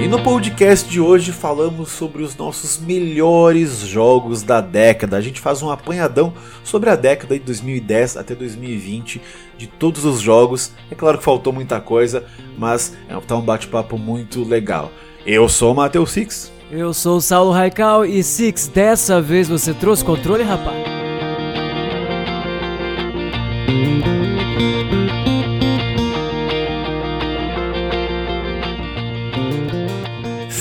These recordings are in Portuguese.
E no podcast de hoje falamos sobre os nossos melhores jogos da década. A gente faz um apanhadão sobre a década de 2010 até 2020 de todos os jogos. É claro que faltou muita coisa, mas é tá um bate-papo muito legal. Eu sou o Matheus Six. Eu sou o Saulo Raical e Six, dessa vez você trouxe controle, rapaz?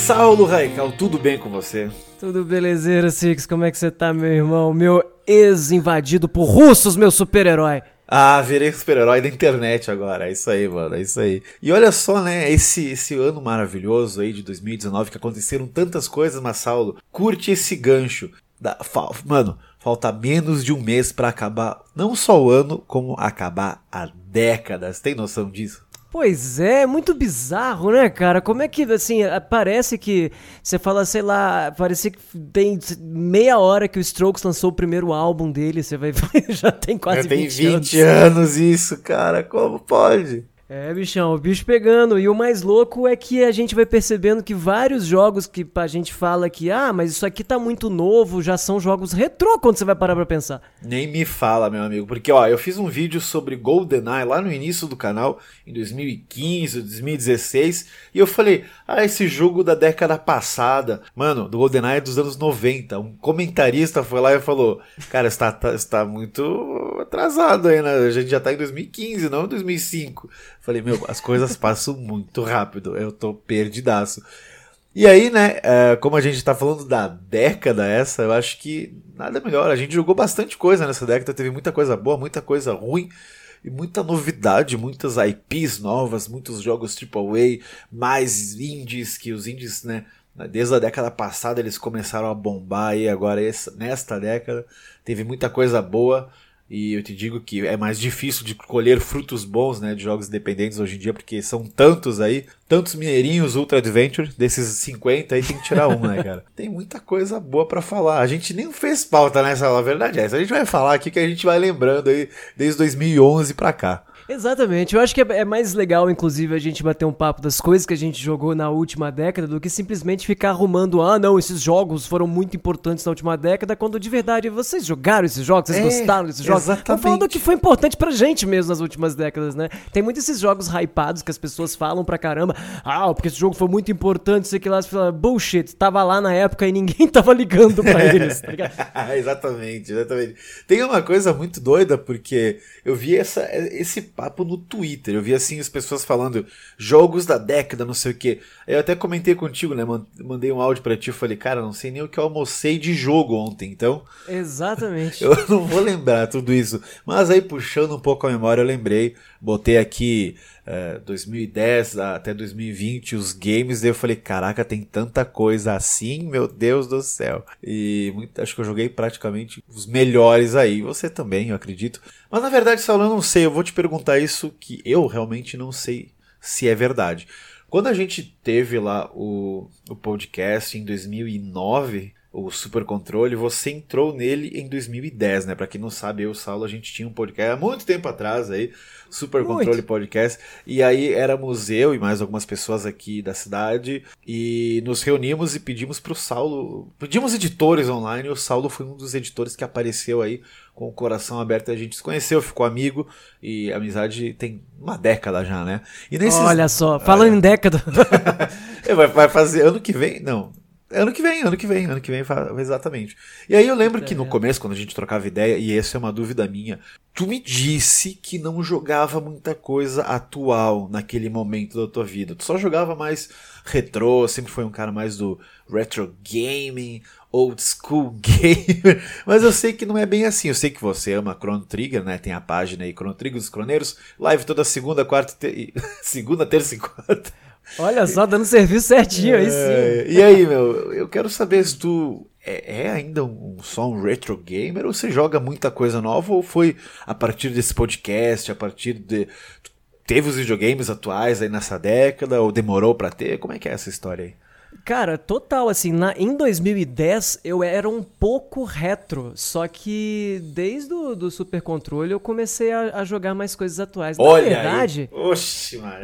Saulo Raical, tudo bem com você? Tudo belezeira, Six. Como é que você tá, meu irmão? Meu ex-invadido por russos, meu super-herói. Ah, virei super-herói da internet agora. É isso aí, mano. É isso aí. E olha só, né? Esse, esse ano maravilhoso aí de 2019 que aconteceram tantas coisas, mas Saulo, curte esse gancho. Da, mano, falta menos de um mês para acabar não só o ano, como acabar a década. Você tem noção disso? Pois é, muito bizarro, né, cara? Como é que, assim, parece que você fala, sei lá, parece que tem meia hora que o Strokes lançou o primeiro álbum dele, você vai já tem quase já 20 tem 20 anos. anos isso, cara, como pode? É, bichão, o bicho pegando. E o mais louco é que a gente vai percebendo que vários jogos que a gente fala que, ah, mas isso aqui tá muito novo, já são jogos retrô quando você vai parar pra pensar. Nem me fala, meu amigo, porque ó, eu fiz um vídeo sobre GoldenEye lá no início do canal, em 2015, 2016, e eu falei, ah, esse jogo da década passada, mano, do GoldenEye é dos anos 90. Um comentarista foi lá e falou, cara, está, tá, está muito atrasado aí, né? A gente já tá em 2015, não em 2005. Falei, meu, as coisas passam muito rápido, eu tô perdidaço. E aí, né, é, como a gente tá falando da década essa, eu acho que nada melhor. A gente jogou bastante coisa nessa década, teve muita coisa boa, muita coisa ruim e muita novidade, muitas IPs novas, muitos jogos AAA, mais indies, que os indies, né, desde a década passada eles começaram a bombar e agora essa, nesta década teve muita coisa boa. E eu te digo que é mais difícil de colher frutos bons, né, de jogos independentes hoje em dia, porque são tantos aí, tantos mineirinhos Ultra Adventure, desses 50 aí tem que tirar um, né, cara? Tem muita coisa boa para falar. A gente nem fez pauta nessa, a verdade é essa. A gente vai falar aqui que a gente vai lembrando aí desde 2011 para cá. Exatamente. Eu acho que é, é mais legal, inclusive, a gente bater um papo das coisas que a gente jogou na última década do que simplesmente ficar arrumando, ah, não, esses jogos foram muito importantes na última década, quando de verdade vocês jogaram esses jogos, vocês é, gostaram desses jogos. Exatamente. Falando que foi importante pra gente mesmo nas últimas décadas, né? Tem muitos esses jogos hypados que as pessoas falam pra caramba, ah, porque esse jogo foi muito importante, sei que lá, você fala, bullshit, tava lá na época e ninguém tava ligando pra eles, tá ligado? exatamente, exatamente. Tem uma coisa muito doida, porque eu vi essa, esse papo no Twitter. Eu vi assim as pessoas falando jogos da década, não sei o que. Eu até comentei contigo, né? Mandei um áudio para ti. e falei, cara, não sei nem o que eu almocei de jogo ontem, então. Exatamente. eu não vou lembrar tudo isso. Mas aí, puxando um pouco a memória, eu lembrei. Botei aqui é, 2010 até 2020 os games. E eu falei, caraca, tem tanta coisa assim, meu Deus do céu. E muito, acho que eu joguei praticamente os melhores aí. Você também, eu acredito. Mas na verdade, Saulo, eu não sei. Eu vou te perguntar isso que eu realmente não sei se é verdade. Quando a gente teve lá o, o podcast em 2009, o Super Controle, você entrou nele em 2010, né? Para quem não sabe, eu e o Saulo, a gente tinha um podcast há muito tempo atrás aí, Super muito. Controle Podcast, e aí éramos eu e mais algumas pessoas aqui da cidade, e nos reunimos e pedimos pro Saulo, pedimos editores online, e o Saulo foi um dos editores que apareceu aí com o coração aberto, a gente se conheceu, ficou amigo, e a amizade tem uma década já, né? E nesses... Olha só, falando em década... vai fazer ano que vem, não, Ano que vem, ano que vem, ano que vem, exatamente. E aí eu lembro que no começo, quando a gente trocava ideia, e essa é uma dúvida minha, tu me disse que não jogava muita coisa atual naquele momento da tua vida. Tu só jogava mais retrô, sempre foi um cara mais do retro gaming, old school gamer. Mas eu sei que não é bem assim. Eu sei que você ama Chrono Trigger, né? Tem a página aí, Chrono Trigger dos Croneiros, live toda segunda, quarta, te... segunda, terça e quarta. Olha só, dando serviço certinho aí sim. É, e aí, meu, eu quero saber se tu é, é, ainda um, só um retro gamer ou você joga muita coisa nova ou foi a partir desse podcast, a partir de. Teve os videogames atuais aí nessa década ou demorou para ter? Como é que é essa história aí? Cara, total, assim, na, em 2010 eu era um pouco retro, só que desde o do Super Controle eu comecei a, a jogar mais coisas atuais. Olha na verdade, aí. Oxi, mano.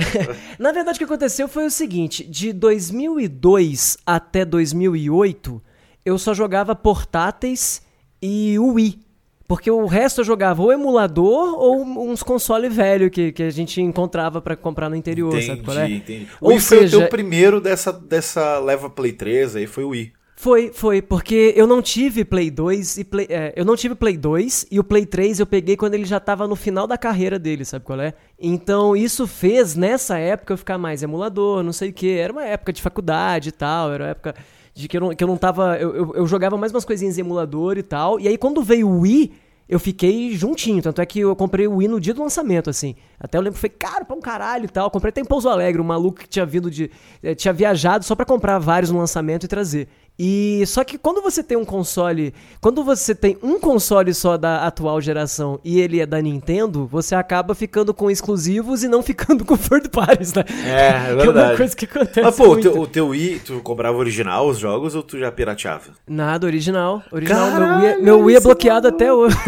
na verdade o que aconteceu foi o seguinte, de 2002 até 2008 eu só jogava portáteis e Wii. Porque o resto eu jogava ou emulador ou uns console velho que, que a gente encontrava para comprar no interior, entendi, sabe qual é? Entendi. O Wii foi o teu primeiro dessa, dessa leva Play 3 aí, foi o Wii. Foi, foi, porque eu não tive Play 2 e Play, é, eu não tive Play 2 e o Play 3 eu peguei quando ele já tava no final da carreira dele, sabe qual é? Então isso fez nessa época eu ficar mais emulador, não sei o que. Era uma época de faculdade e tal, era uma época de que eu não, que eu não tava. Eu, eu, eu, jogava mais umas coisinhas em emulador e tal. E aí quando veio o Wii, eu fiquei juntinho. Tanto é que eu comprei o Wii no dia do lançamento, assim. Até eu lembro que foi caro pra um caralho e tal. comprei até em Pouso Alegre, um maluco que tinha vindo de. Eh, tinha viajado só para comprar vários no lançamento e trazer. E só que quando você tem um console, quando você tem um console só da atual geração e ele é da Nintendo, você acaba ficando com exclusivos e não ficando com third parties, né? É, é verdade. Que é uma coisa que acontece Mas pô, muito. o teu Wii, tu comprava original os jogos ou tu já pirateava? Nada, original. Original, Caralho, meu Wii, é, meu Wii é bloqueado até hoje.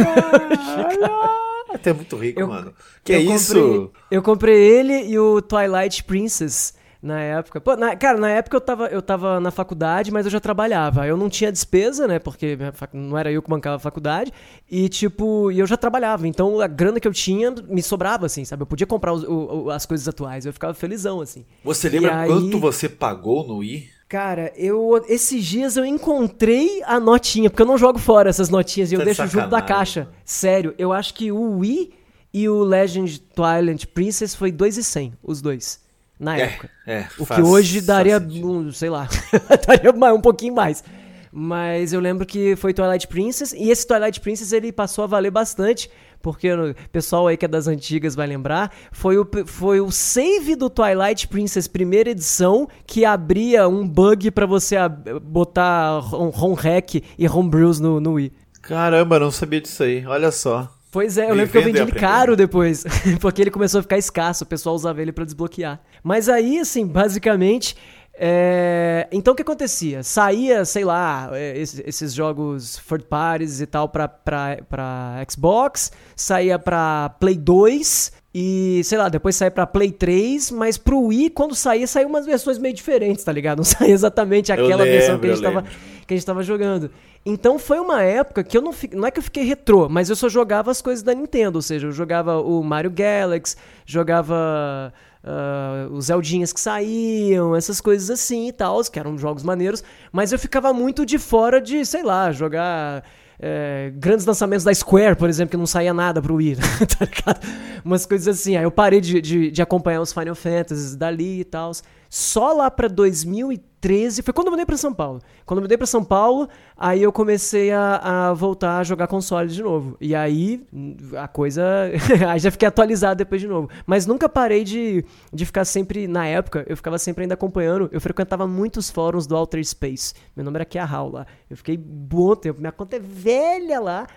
Até muito rico, eu, mano. Que é comprei, isso? Eu comprei ele e o Twilight Princess na época. Pô, na, cara, na época eu tava, eu tava na faculdade, mas eu já trabalhava. Eu não tinha despesa, né? Porque não era eu que bancava a faculdade. E, tipo, eu já trabalhava. Então a grana que eu tinha me sobrava, assim, sabe? Eu podia comprar os, o, as coisas atuais. Eu ficava felizão, assim. Você lembra aí... quanto você pagou no Wii? Cara, eu esses dias eu encontrei a notinha, porque eu não jogo fora essas notinhas e eu tá deixo junto da caixa. Sério, eu acho que o Wii e o Legend Twilight Princess foi 2,100, os dois na é, época. É, o faz, que hoje daria, um, sei lá, daria um pouquinho mais. Mas eu lembro que foi Twilight Princess, e esse Twilight Princess ele passou a valer bastante, porque o pessoal aí que é das antigas vai lembrar, foi o, foi o save do Twilight Princess primeira edição que abria um bug para você botar ROM hack e homebrews no, no Wii. Caramba, não sabia disso aí, olha só. Pois é, eu lembro que eu vendi ele caro depois, porque ele começou a ficar escasso, o pessoal usava ele para desbloquear. Mas aí, assim, basicamente, é... Então o que acontecia? Saía, sei lá, é, esses jogos third parties e tal pra, pra, pra Xbox, saía pra Play 2 e, sei lá, depois saía pra Play 3, mas pro Wii, quando saía, saía umas versões meio diferentes, tá ligado? Não saía exatamente aquela lembro, versão que a, gente tava, que a gente tava jogando. Então foi uma época que eu não não é que eu fiquei retrô, mas eu só jogava as coisas da Nintendo, ou seja, eu jogava o Mario Galaxy, jogava uh, os Zeldinhas que saíam, essas coisas assim e tal, que eram jogos maneiros, mas eu ficava muito de fora de, sei lá, jogar é, grandes lançamentos da Square, por exemplo, que não saía nada pro Wii, tá ligado? Umas coisas assim. Aí eu parei de, de, de acompanhar os Final Fantasies dali e tal. Só lá pra 2013, foi quando eu mudei pra São Paulo. Quando eu mudei pra São Paulo, aí eu comecei a, a voltar a jogar console de novo. E aí a coisa. aí já fiquei atualizado depois de novo. Mas nunca parei de, de ficar sempre. Na época, eu ficava sempre ainda acompanhando. Eu frequentava muitos fóruns do Outer Space. Meu nome era Kiahal lá. Eu fiquei bom tempo. Minha conta é velha lá.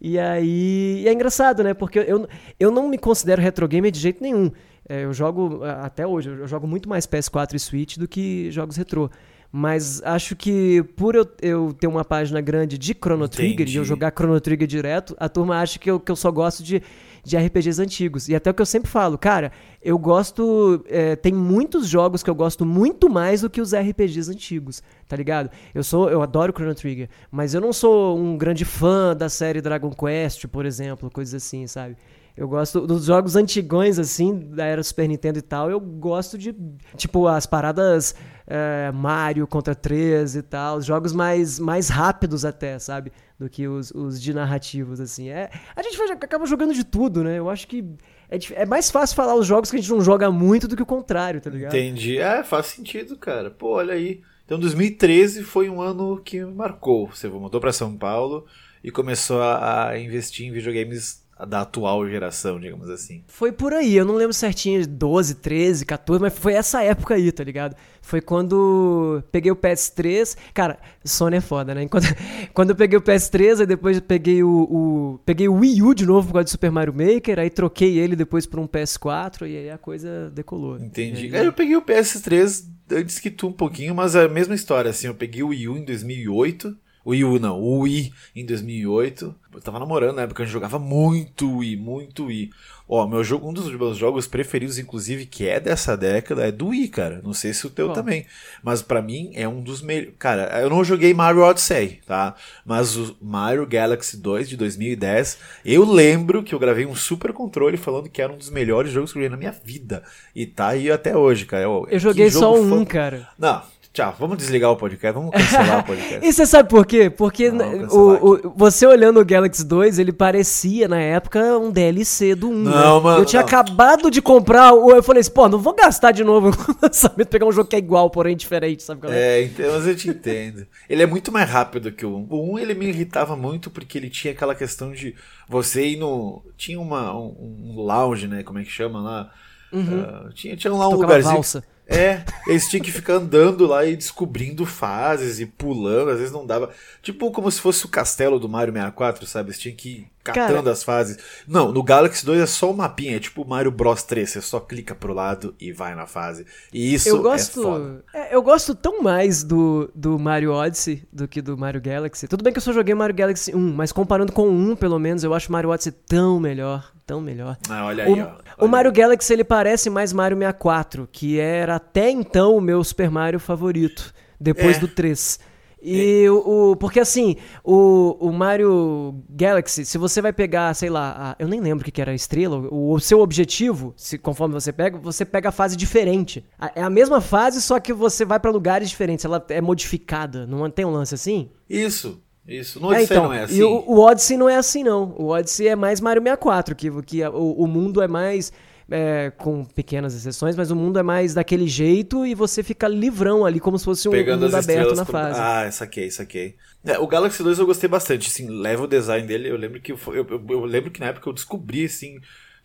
E aí. E é engraçado, né? Porque eu, eu não me considero retro gamer de jeito nenhum. É, eu jogo, até hoje, eu jogo muito mais PS4 e Switch do que jogos retrô. Mas acho que por eu, eu ter uma página grande de Chrono Trigger e eu jogar Chrono Trigger direto, a turma acha que eu, que eu só gosto de, de RPGs antigos. E até o que eu sempre falo, cara, eu gosto. É, tem muitos jogos que eu gosto muito mais do que os RPGs antigos, tá ligado? Eu sou. Eu adoro Chrono Trigger, mas eu não sou um grande fã da série Dragon Quest, por exemplo, coisas assim, sabe? Eu gosto dos jogos antigões, assim, da era Super Nintendo e tal. Eu gosto de, tipo, as paradas é, Mario contra 3 e tal. Jogos mais, mais rápidos até, sabe? Do que os, os de narrativos, assim. É, a gente acaba jogando de tudo, né? Eu acho que é, é mais fácil falar os jogos que a gente não joga muito do que o contrário, tá ligado? Entendi. É, faz sentido, cara. Pô, olha aí. Então 2013 foi um ano que marcou. Você voltou para São Paulo e começou a, a investir em videogames da atual geração, digamos assim. Foi por aí, eu não lembro certinho, 12, 13, 14, mas foi essa época aí, tá ligado? Foi quando peguei o PS3. Cara, Sony é foda, né? Quando, quando eu peguei o PS3, aí depois eu peguei o, o, Peguei o Wii U de novo por causa do Super Mario Maker, aí troquei ele depois por um PS4 e aí a coisa decolou. Entendi. Aí, eu peguei o PS3 antes que tu um pouquinho, mas é a mesma história, assim, eu peguei o Wii U em 2008, o Wii U não, o Wii em 2008, eu tava namorando na época, a gente jogava muito Wii, muito Wii. Ó, meu jogo, um dos meus jogos preferidos, inclusive, que é dessa década, é do Wii, cara. Não sei se o teu também. Mas para mim é um dos melhores. Cara, eu não joguei Mario Odyssey, tá? Mas o Mario Galaxy 2 de 2010, eu lembro que eu gravei um super controle falando que era um dos melhores jogos que eu joguei na minha vida. E tá aí até hoje, cara. Eu, eu joguei só um, cara. Não, Tchau, vamos desligar o podcast, vamos cancelar o podcast. e você sabe por quê? Porque o, o, você olhando o Galaxy 2, ele parecia na época um DLC do 1. Não, né? mano. Eu tinha não. acabado de comprar, eu falei assim, pô, não vou gastar de novo no lançamento, pegar um jogo que é igual, porém diferente, sabe? É, então, mas eu te entendo. Ele é muito mais rápido que o 1. O 1 ele me irritava muito porque ele tinha aquela questão de você ir no. Tinha uma, um, um lounge, né? Como é que chama lá? Uhum. Uh, tinha, tinha lá um lugarzinho. Valsa. É, eles tinham que ficar andando lá e descobrindo fases e pulando, às vezes não dava. Tipo como se fosse o castelo do Mario 64, sabe? Eles tinham que ir catando Cara, as fases. Não, no Galaxy 2 é só o mapinha, é tipo o Mario Bros 3, você só clica pro lado e vai na fase. E isso eu é gosto, é foda. É, eu gosto tão mais do, do Mario Odyssey do que do Mario Galaxy. Tudo bem que eu só joguei Mario Galaxy 1, mas comparando com o 1, pelo menos, eu acho Mario Odyssey tão melhor tão melhor. Ah, olha aí, o, ó. o Mario Galaxy ele parece mais Mario 64, que era até então o meu Super Mario favorito, depois é. do 3. E é. o, o, Porque assim, o, o Mario Galaxy, se você vai pegar, sei lá, a, eu nem lembro o que, que era a estrela, o, o, seu objetivo, se conforme você pega, você pega a fase diferente. A, é a mesma fase, só que você vai para lugares diferentes, ela é modificada, não tem um lance assim? Isso. Isso, no Odyssey é, então, não é assim. E o, o, Odyssey não é assim, não. O Odyssey é mais Mario 64, que, que o, o mundo é mais. É, com pequenas exceções, mas o mundo é mais daquele jeito e você fica livrão ali, como se fosse um Pegando mundo aberto na fase. Ah, saquei, saquei. É, o Galaxy 2 eu gostei bastante, assim, leva o design dele, eu lembro que eu, eu, eu, eu lembro que na época eu descobri, assim,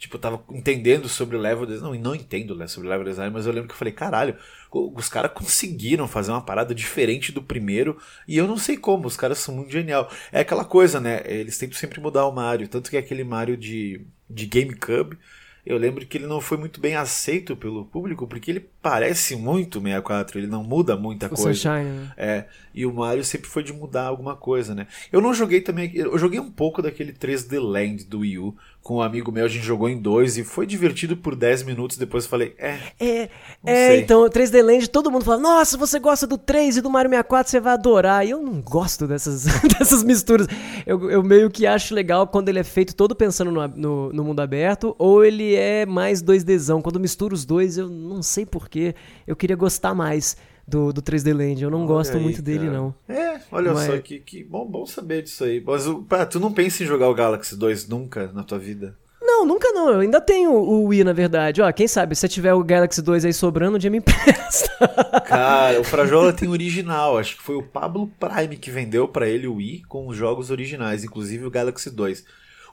Tipo, eu tava entendendo sobre o level design. Não, não entendo né, sobre o level design, mas eu lembro que eu falei, caralho, os caras conseguiram fazer uma parada diferente do primeiro. E eu não sei como, os caras são muito genial. É aquela coisa, né? Eles tentam sempre mudar o Mario. Tanto que é aquele Mario de, de GameCube eu lembro que ele não foi muito bem aceito pelo público, porque ele parece muito 64, ele não muda muita o coisa. Sunshine, né? É, e o Mario sempre foi de mudar alguma coisa, né? Eu não joguei também, eu joguei um pouco daquele 3D Land do Wii U, com um amigo meu, a gente jogou em dois e foi divertido por 10 minutos, depois eu falei, é. É, é então, 3D Land, todo mundo fala, nossa, você gosta do 3 e do Mario 64, você vai adorar. E eu não gosto dessas, dessas misturas. Eu, eu meio que acho legal quando ele é feito todo pensando no, no, no mundo aberto, ou ele é mais 2Dzão. Quando mistura os dois, eu não sei porquê, eu queria gostar mais do, do 3D Land. Eu não olha gosto aí, muito cara. dele, não. É, olha Mas... só que, que bom, bom saber disso aí. Mas pá, tu não pensa em jogar o Galaxy 2 nunca na tua vida? Não, nunca não. Eu ainda tenho o Wii, na verdade. Ó, quem sabe, se tiver o Galaxy 2 aí sobrando, um dia me empresta. Cara, o Frajola tem original. Acho que foi o Pablo Prime que vendeu para ele o Wii com os jogos originais, inclusive o Galaxy 2.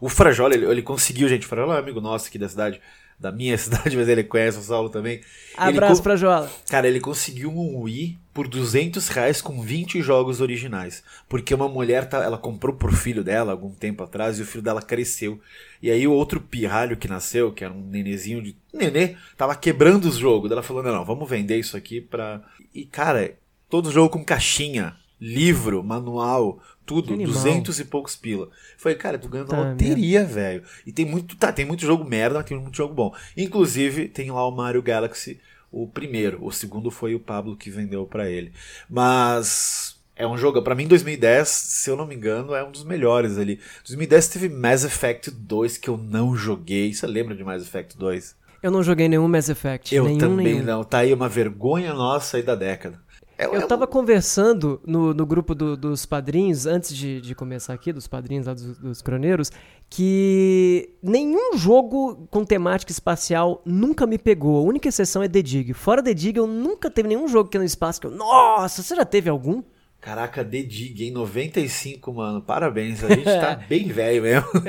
O Frajola, ele, ele conseguiu, gente. O Frajola é um amigo nosso aqui da cidade da minha cidade, mas ele conhece o Saulo também. Abraço pra Joala. Cara, ele conseguiu um Wii por 200 reais com 20 jogos originais. Porque uma mulher, tá, ela comprou pro filho dela algum tempo atrás e o filho dela cresceu. E aí o outro pirralho que nasceu, que era um nenezinho de... Nenê, tava quebrando os jogos. Ela falou, não, não, vamos vender isso aqui pra... E, cara, todo jogo com caixinha, livro, manual, tudo, duzentos e poucos pila. Falei, cara, tu ganhando tá, loteria, velho. E tem muito, tá, tem muito jogo merda, mas tem muito jogo bom. Inclusive, tem lá o Mario Galaxy, o primeiro. O segundo foi o Pablo que vendeu para ele. Mas é um jogo, para mim 2010, se eu não me engano, é um dos melhores ali. 2010 teve Mass Effect 2 que eu não joguei. Você lembra de Mass Effect 2? Eu não joguei nenhum Mass Effect. Eu nenhum, também nenhum. não. Tá aí uma vergonha nossa aí da década. É, eu tava conversando no, no grupo do, dos padrinhos, antes de, de começar aqui, dos padrinhos lá dos, dos croneiros, que nenhum jogo com temática espacial nunca me pegou. A única exceção é The Dig. Fora The Dig, eu nunca teve nenhum jogo que é no espaço que eu. Nossa, você já teve algum? Caraca, The Dig, em 95, mano. Parabéns, a gente tá bem velho mesmo.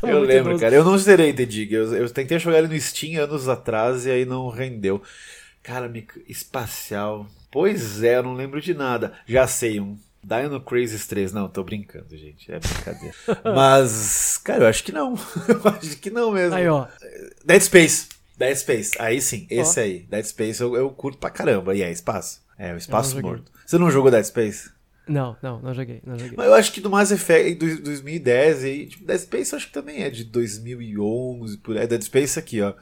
É. eu lembro, idoso. cara. Eu não zerei The Dig. Eu, eu tentei jogar ele no Steam anos atrás e aí não rendeu. Cara, espacial. Pois é, eu não lembro de nada. Já sei um. Dino Crisis 3. Não, tô brincando, gente. É brincadeira. Mas, cara, eu acho que não. eu acho que não mesmo. Aí, ó. Dead Space. Dead Space, aí sim, esse aí. Dead Space eu, eu curto pra caramba. E é espaço. É, o espaço morto. Você não jogou Dead Space? Não, não, não joguei, não joguei. Mas eu acho que do Mass Effect do 2010 e tipo, Dead Space eu acho que também é de 2011, por aí. Dead Space aqui, ó.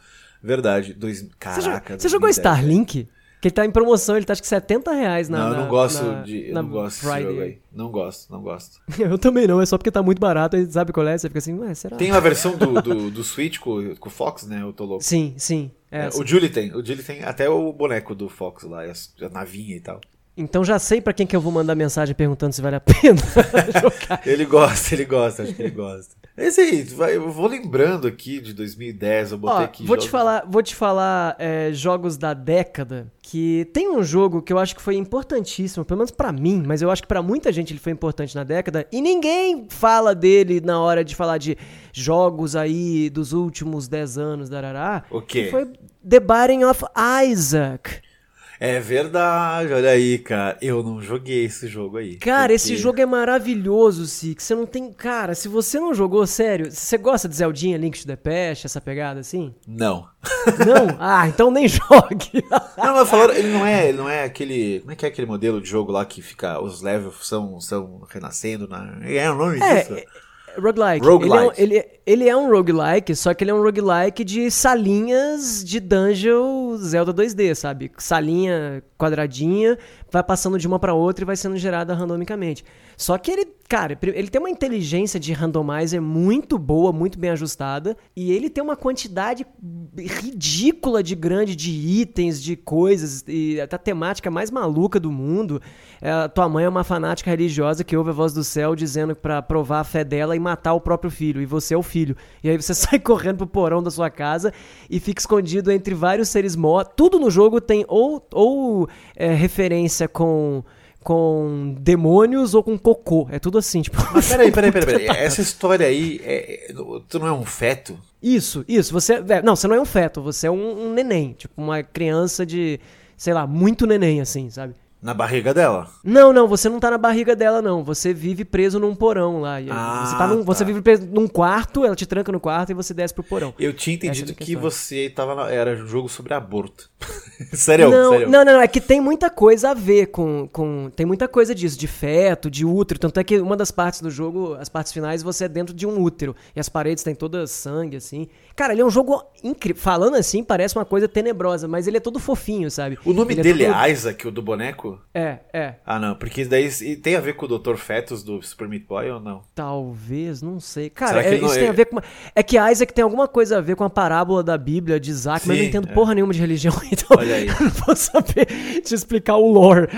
Verdade. Dois... Caraca. você jogou 2010. Starlink? Que ele tá em promoção, ele tá acho que 70 reais na Não, eu não gosto na- de. Eu não gosto desse Friday. jogo aí. Não gosto, não gosto. Eu também não, é só porque tá muito barato, aí sabe qual é? Você fica assim, ué, será? Tem a versão do, do, do Switch com, com o Fox, né? Eu tô louco. Sim, sim. é É, o Julie tem. O Julie tem até o boneco do Fox lá, a navinha e tal. Então já sei pra quem que eu vou mandar mensagem perguntando se vale a pena jogar. Ele gosta, ele gosta, acho que ele gosta. Esse aí, vai- eu vou lembrando aqui de 2010, eu botei Ó, aqui. vou te jogos- falar, vou te falar é, jogos da década que tem um jogo que eu acho que foi importantíssimo, pelo menos pra mim, mas eu acho que pra muita gente ele foi importante na década e ninguém fala dele na hora de falar de jogos aí dos últimos 10 anos, darará. O quê? Que foi The Binding of Isaac. É verdade, olha aí, cara. Eu não joguei esse jogo aí. Cara, esse porque- jogo é maravilhoso, Sik. Você não tem. Cara, se você não jogou, sério, você gosta de Zeldinha, Link to the Past, essa pegada assim? Não. Não? Ah, então nem jogue. Não, mas falaram, ele não é, ele não é aquele. Como é que é aquele modelo de jogo lá que fica. Os levels são, são renascendo na. É o nome É, disso? é roguelike. Roguelike. Ele, é um, ele, ele é um roguelike, só que ele é um roguelike de salinhas de dungeon Zelda 2D, sabe? Salinha quadradinha, vai passando de uma pra outra e vai sendo gerada randomicamente. Só que ele, cara, ele tem uma inteligência de randomizer muito boa, muito bem ajustada, e ele tem uma quantidade ridícula de grande de itens, de coisas, e a temática mais maluca do mundo. É, tua mãe é uma fanática religiosa que ouve a voz do céu dizendo pra provar a fé dela e matar o próprio filho, e você é o filho. E aí você sai correndo pro porão da sua casa e fica escondido entre vários seres mortos. Tudo no jogo tem ou, ou é, referência com com demônios ou com cocô. É tudo assim, tipo. Mas peraí, peraí, peraí, peraí. Essa história aí, é, é- tu não é um feto? Isso, isso. Você. é, não, você não é um feto, você é um, um neném. Tipo, uma criança de. Sei lá, muito neném, assim, sabe? Na barriga dela? Não, não, você não tá na barriga dela, não. Você vive preso num porão lá. Ah, você, tá num- você tá. vive preso num quarto, ela te tranca no quarto e você desce pro porão. Eu tinha entendido Essa é que você tava na, era um jogo sobre aborto. sério, não, sério. não, não, é que tem muita coisa a ver com, com. Tem muita coisa disso, de feto, de útero. Tanto é que uma das partes do jogo, as partes finais, você é dentro de um útero. E as paredes têm todas sangue, assim. Cara, ele é um jogo incrível. Falando assim, parece uma coisa tenebrosa, mas ele é todo fofinho, sabe? O nome Ele dele todo- é Isaac, o do boneco? É, é. Ah, não, porque daí tem a ver com o Dr. Fetus do Super Meat Boy ou não? Talvez, não sei. Cara, é- não isso é- tem a ver com. É que Isaac tem alguma coisa a ver com a parábola da Bíblia de Isaac, mas eu Sim, não entendo é. porra nenhuma de religião, então Olha aí. não vou saber te explicar o lore.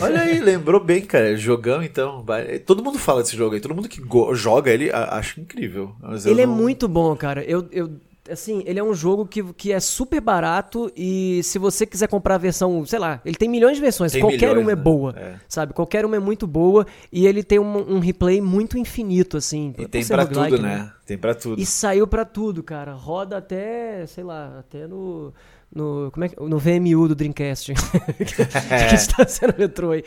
Olha aí, lembrou bem, cara. Jogão, então. vai- Todo mundo fala desse jogo aí. Todo mundo que joga ele acha incrível. Ele é não- muito bom, cara. Eu, eu, assim, ele é um jogo que, que é super barato e se você quiser comprar a versão, sei lá, ele tem milhões de versões, Tem qualquer milhões, uma é né? boa, É. sabe? Qualquer uma é muito boa e ele tem um, um replay muito infinito, assim. E tem pra tudo, né? Tem pra tudo. E saiu pra tudo, cara. Roda até, sei lá, até no. No, como é que, no VMU do Dreamcast. que está sendo retrô aí.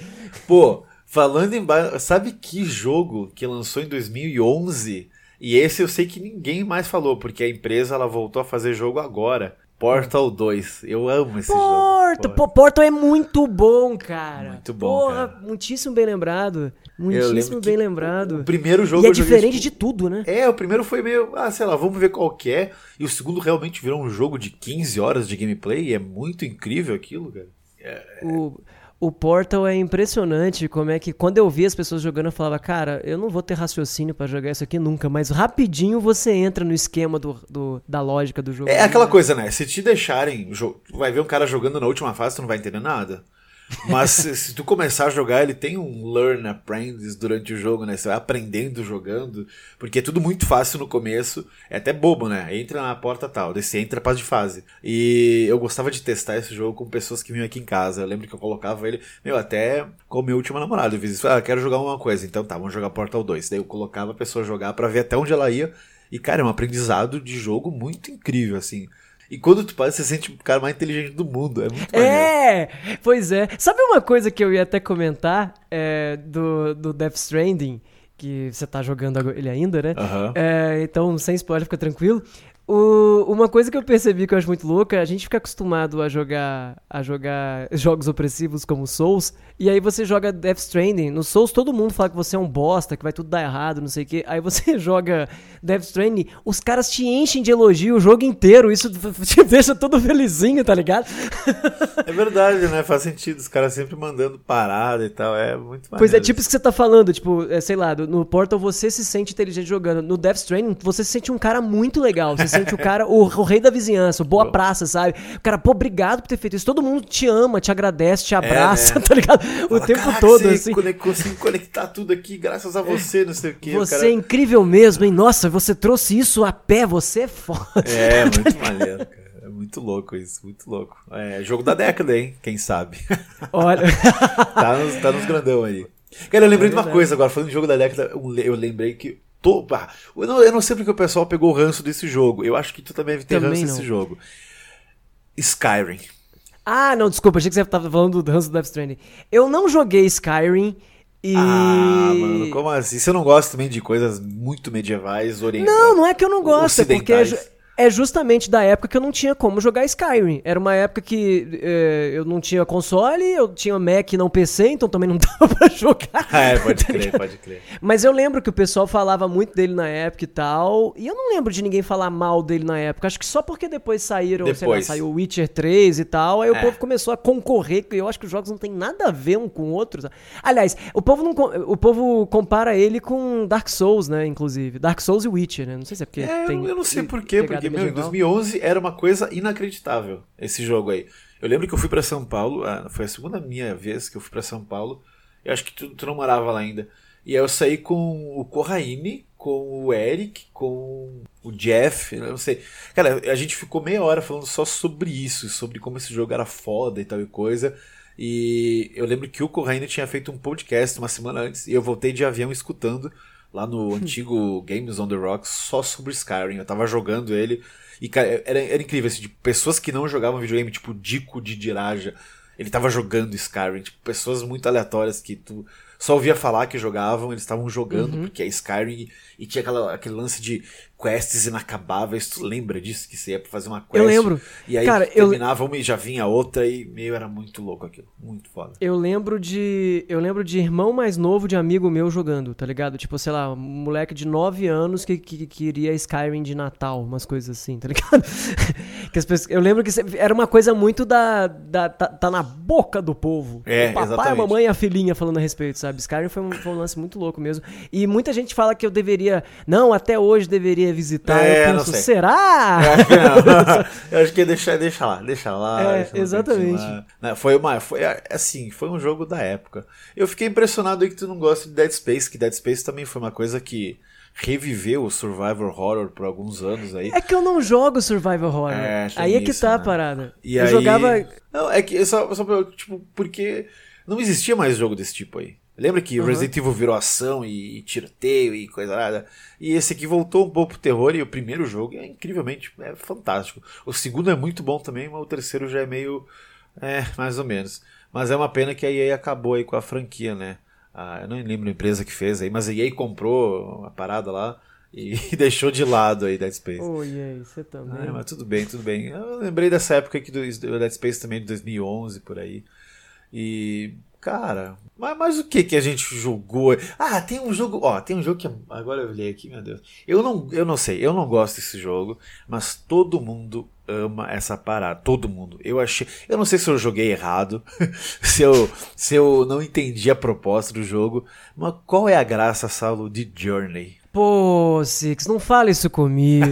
Pô, falando em. Sabe que jogo que lançou em 2011? E esse eu sei que ninguém mais falou, porque a empresa ela voltou a fazer jogo agora. Portal 2. Eu amo esse Porta, jogo. Portal é muito bom, cara. Muito bom, Porra, cara. muitíssimo bem lembrado. Muitíssimo bem lembrado. O primeiro jogo E é eu joguei, diferente tipo, de tudo, né? É, o primeiro foi meio, ah, sei lá, vamos ver qual que é. E o segundo realmente virou um jogo de 15 horas de gameplay e é muito incrível aquilo, cara. O, o Portal é impressionante como é que quando eu via as pessoas jogando eu falava, cara, eu não vou ter raciocínio pra jogar isso aqui nunca, mas rapidinho você entra no esquema do, do- da lógica do jogo. É aquela coisa, né? Se te deixarem, vai ver um cara jogando na última fase, tu não vai entender nada. Mas se, se tu começar a jogar, ele tem um learn apprentice durante o jogo, né? Você vai aprendendo jogando, porque é tudo muito fácil no começo, é até bobo, né? Entra na porta tal, você entra passa de fase. E eu gostava de testar esse jogo com pessoas que vinham aqui em casa. Eu lembro que eu colocava ele, meu, até com meu último namorado. Eu fiz isso, ah, quero jogar uma coisa, então tá, vamos jogar Portal 2. Daí eu colocava a pessoa jogar pra ver até onde ela ia. E, cara, é um aprendizado de jogo muito incrível, assim. E quando tu passa, você sente o cara mais inteligente do mundo. É muito maneiro. É, pois é. Sabe uma coisa que eu ia até comentar é, do, do Death Stranding, que você tá jogando ele ainda, né? Aham. É, então, sem spoiler, fica tranquilo. O- uma coisa que eu percebi que eu acho muito louca, a gente fica acostumado a jogar a jogar jogos opressivos como Souls, e aí você joga Death Stranding. No Souls todo mundo fala que você é um bosta, que vai tudo dar errado, não sei o quê. Aí você joga Death Stranding, os caras te enchem de elogio o jogo inteiro, isso te deixa todo felizinho, tá ligado? É verdade, né? Faz sentido. Os caras sempre mandando parada e tal. É muito Pois é, maneiro. tipo isso que você tá falando, tipo, é, sei lá, no Portal você se sente inteligente jogando. No Death Stranding, você se sente um cara muito legal. Você se sente o cara, o, o rei da vizinhança, o boa praça, sabe? O cara, pô, obrigado por ter feito isso. Todo mundo te ama, te agradece, te abraça, né? tá ligado? O Fala, tempo "Caraca, todo, você assim. Consegui conectar tudo aqui graças a você, não sei o que. Você é incrível mesmo, hein? Nossa, você trouxe isso a pé, você é foda. É, muito maneiro, cara. É muito louco isso, muito louco. É jogo da década, hein? Quem sabe? Olha. tá, nos, tá nos grandão aí. Cara, eu lembrei É de uma verdade. coisa agora, falando de jogo da década, eu lembrei que. Tô, ah, eu, não, eu não sei porque o pessoal pegou o ranço desse jogo. Eu acho que tu também deve ter Também ranço não. desse jogo. Skyrim. Ah, não, desculpa, achei que você tava falando do Hans do Death Stranding. Eu não joguei Skyrim e. Ah, mano, como assim? Você não gosta também de coisas muito medievais, orientais? Não, não é que eu não gosto, é porque é, é justamente da época que eu não tinha como jogar Skyrim. Era uma época que eh, eu não tinha console, eu tinha Mac e não PC, então também não dava pra jogar. Ah, é, pode crer, pode crer. Mas eu lembro que o pessoal falava muito dele na época e tal, e eu não lembro de ninguém falar mal dele na época. Acho que só porque depois saíram, sei lá, Depois. saiu o Witcher 3 e tal, aí o É. povo começou a concorrer, que eu acho que os jogos não tem nada a ver um com o outro. Aliás, o povo, não, o povo compara ele com Dark Souls, né, inclusive. Dark Souls e Witcher, né? Não sei se é porque É, tem... eu não sei porquê, pegada porque meu, em medieval. 2011 era uma coisa inacreditável esse jogo aí. Eu lembro que eu fui pra São Paulo, ah, foi a segunda minha vez que eu fui pra São Paulo. Eu acho que tu, tu não morava lá ainda. E aí eu saí com o Corraine, com o Eric, com o Jeff, eu não sei. Cara, a gente ficou meia hora falando só sobre isso, sobre como esse jogo era foda e tal e coisa. E eu lembro que o Corraine tinha feito um podcast uma semana antes e eu voltei de avião escutando lá no antigo Games on the Rocks só sobre Skyrim. Eu tava jogando ele e cara, era, era incrível assim, tipo, pessoas que não jogavam videogame, tipo Dico de Diraja, ele tava jogando Skyrim, tipo, pessoas muito aleatórias que tu só ouvia falar que jogavam, eles estavam jogando Uhum. porque é Skyrim e tinha aquela, aquele lance de quests inacabáveis. Tu lembra disso que você ia pra fazer uma quest? Eu lembro. E aí Cara, eu- terminava uma e já vinha outra e meio era muito louco aquilo, muito foda. Eu lembro de. Eu lembro de irmão mais novo de amigo meu jogando, tá ligado? Tipo, sei lá, um moleque de 9 anos que, que, que queria Skyrim de Natal, umas coisas assim, tá ligado? que as pessoas, eu lembro que era uma coisa muito da. da tá, tá na boca do povo. É, o papai, exatamente. a mamãe e a filhinha falando a respeito, sabe? Skyrim foi um, foi um lance muito louco mesmo. E muita gente fala que eu deveria. Não, até hoje deveria visitar. É, eu penso, será? eu acho que ia deixar, deixa lá, deixa lá. É, deixa exatamente. lá. Não, Foi uma, foi assim, foi um jogo da época. Eu fiquei impressionado aí que tu não gosta de Dead Space, que Dead Space também foi uma coisa que reviveu o survival horror por alguns anos aí. É que eu não jogo Survival Horror. É, aí é que isso, tá a né? parada. E eu aí... jogava. Não, é que só, só tipo, porque não existia mais jogo desse tipo aí. Lembra que Uhum. Resident Evil virou ação e, e tiroteio e coisa nada? E esse aqui voltou um pouco pro terror e o primeiro jogo é incrivelmente é fantástico. O segundo é muito bom também, mas o terceiro já é meio. É, mais ou menos. Mas é uma pena que a EA acabou aí com a franquia, né? Ah, eu não lembro a empresa que fez aí, mas a EA comprou a parada lá e deixou de lado aí Dead Space. Oi, aí, você também. Ah, mas tudo bem, tudo bem. Eu lembrei dessa época aqui do Dead Space também, de 2011, por aí. E, cara, mas, mas o que que a gente jogou? Ah, tem um jogo, ó, tem um jogo que agora eu olhei aqui, meu Deus. Eu não, eu não sei, eu não gosto desse jogo, mas todo mundo ama essa parada, todo mundo. Eu achei, eu não sei se eu joguei errado, se eu se eu não entendi a proposta do jogo, mas qual é a graça, Saulo, de Journey? Pô, Six, não fala isso comigo.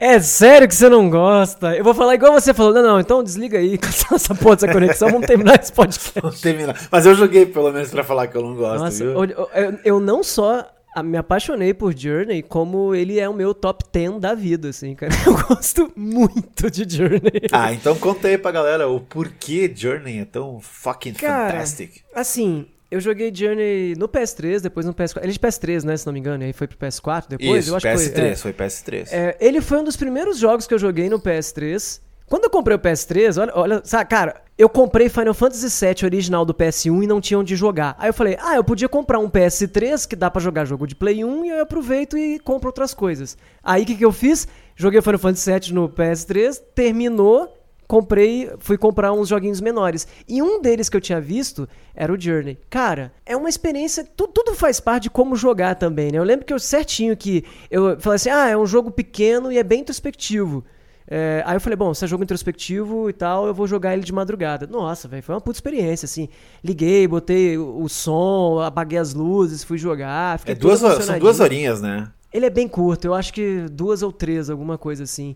É sério que você não gosta? Eu vou falar igual você falou. Não, não, então desliga aí, cancela essa porra dessa conexão, vamos terminar esse podcast. Vamos terminar. Mas eu joguei pelo menos pra falar que eu não gosto, Nossa, viu? eu, eu- eu não só me apaixonei por Journey, como ele é o meu top 10 da vida, assim, cara. Eu gosto muito de Journey. Ah, então conta aí pra galera o porquê Journey é tão fucking Cara, fantastic. Assim, eu joguei Journey no PS3, depois no PS4. Ele é de PS3, né, se não me engano, e aí foi pro PS4 depois. Isso, eu acho que PS3, foi, é. foi PS3. É, ele foi um dos primeiros jogos que eu joguei no PS3. Quando eu comprei o PS3, olha, olha, sabe, cara, eu comprei Final Fantasy VII original do PS1 e não tinha onde jogar. Aí eu falei, ah, eu podia comprar um PS3 que dá para jogar jogo de Play 1 e eu aproveito e compro outras coisas. Aí o que, que eu fiz? Joguei Final Fantasy VII no PS3, terminou, comprei, fui comprar uns joguinhos menores. E um deles que eu tinha visto era o Journey. Cara, é uma experiência, tudo, tudo faz parte de como jogar também, né? Eu lembro que eu certinho que eu falei assim: "Ah, é um jogo pequeno e é bem introspectivo". É, aí eu falei, bom, se é jogo introspectivo e tal, eu vou jogar ele de madrugada. Nossa, velho, foi uma puta experiência, assim. Liguei, botei o, o som, apaguei as luzes, fui jogar. Fiquei é duas, são duas horinhas, né? Ele é bem curto, eu acho que duas ou três, alguma coisa assim.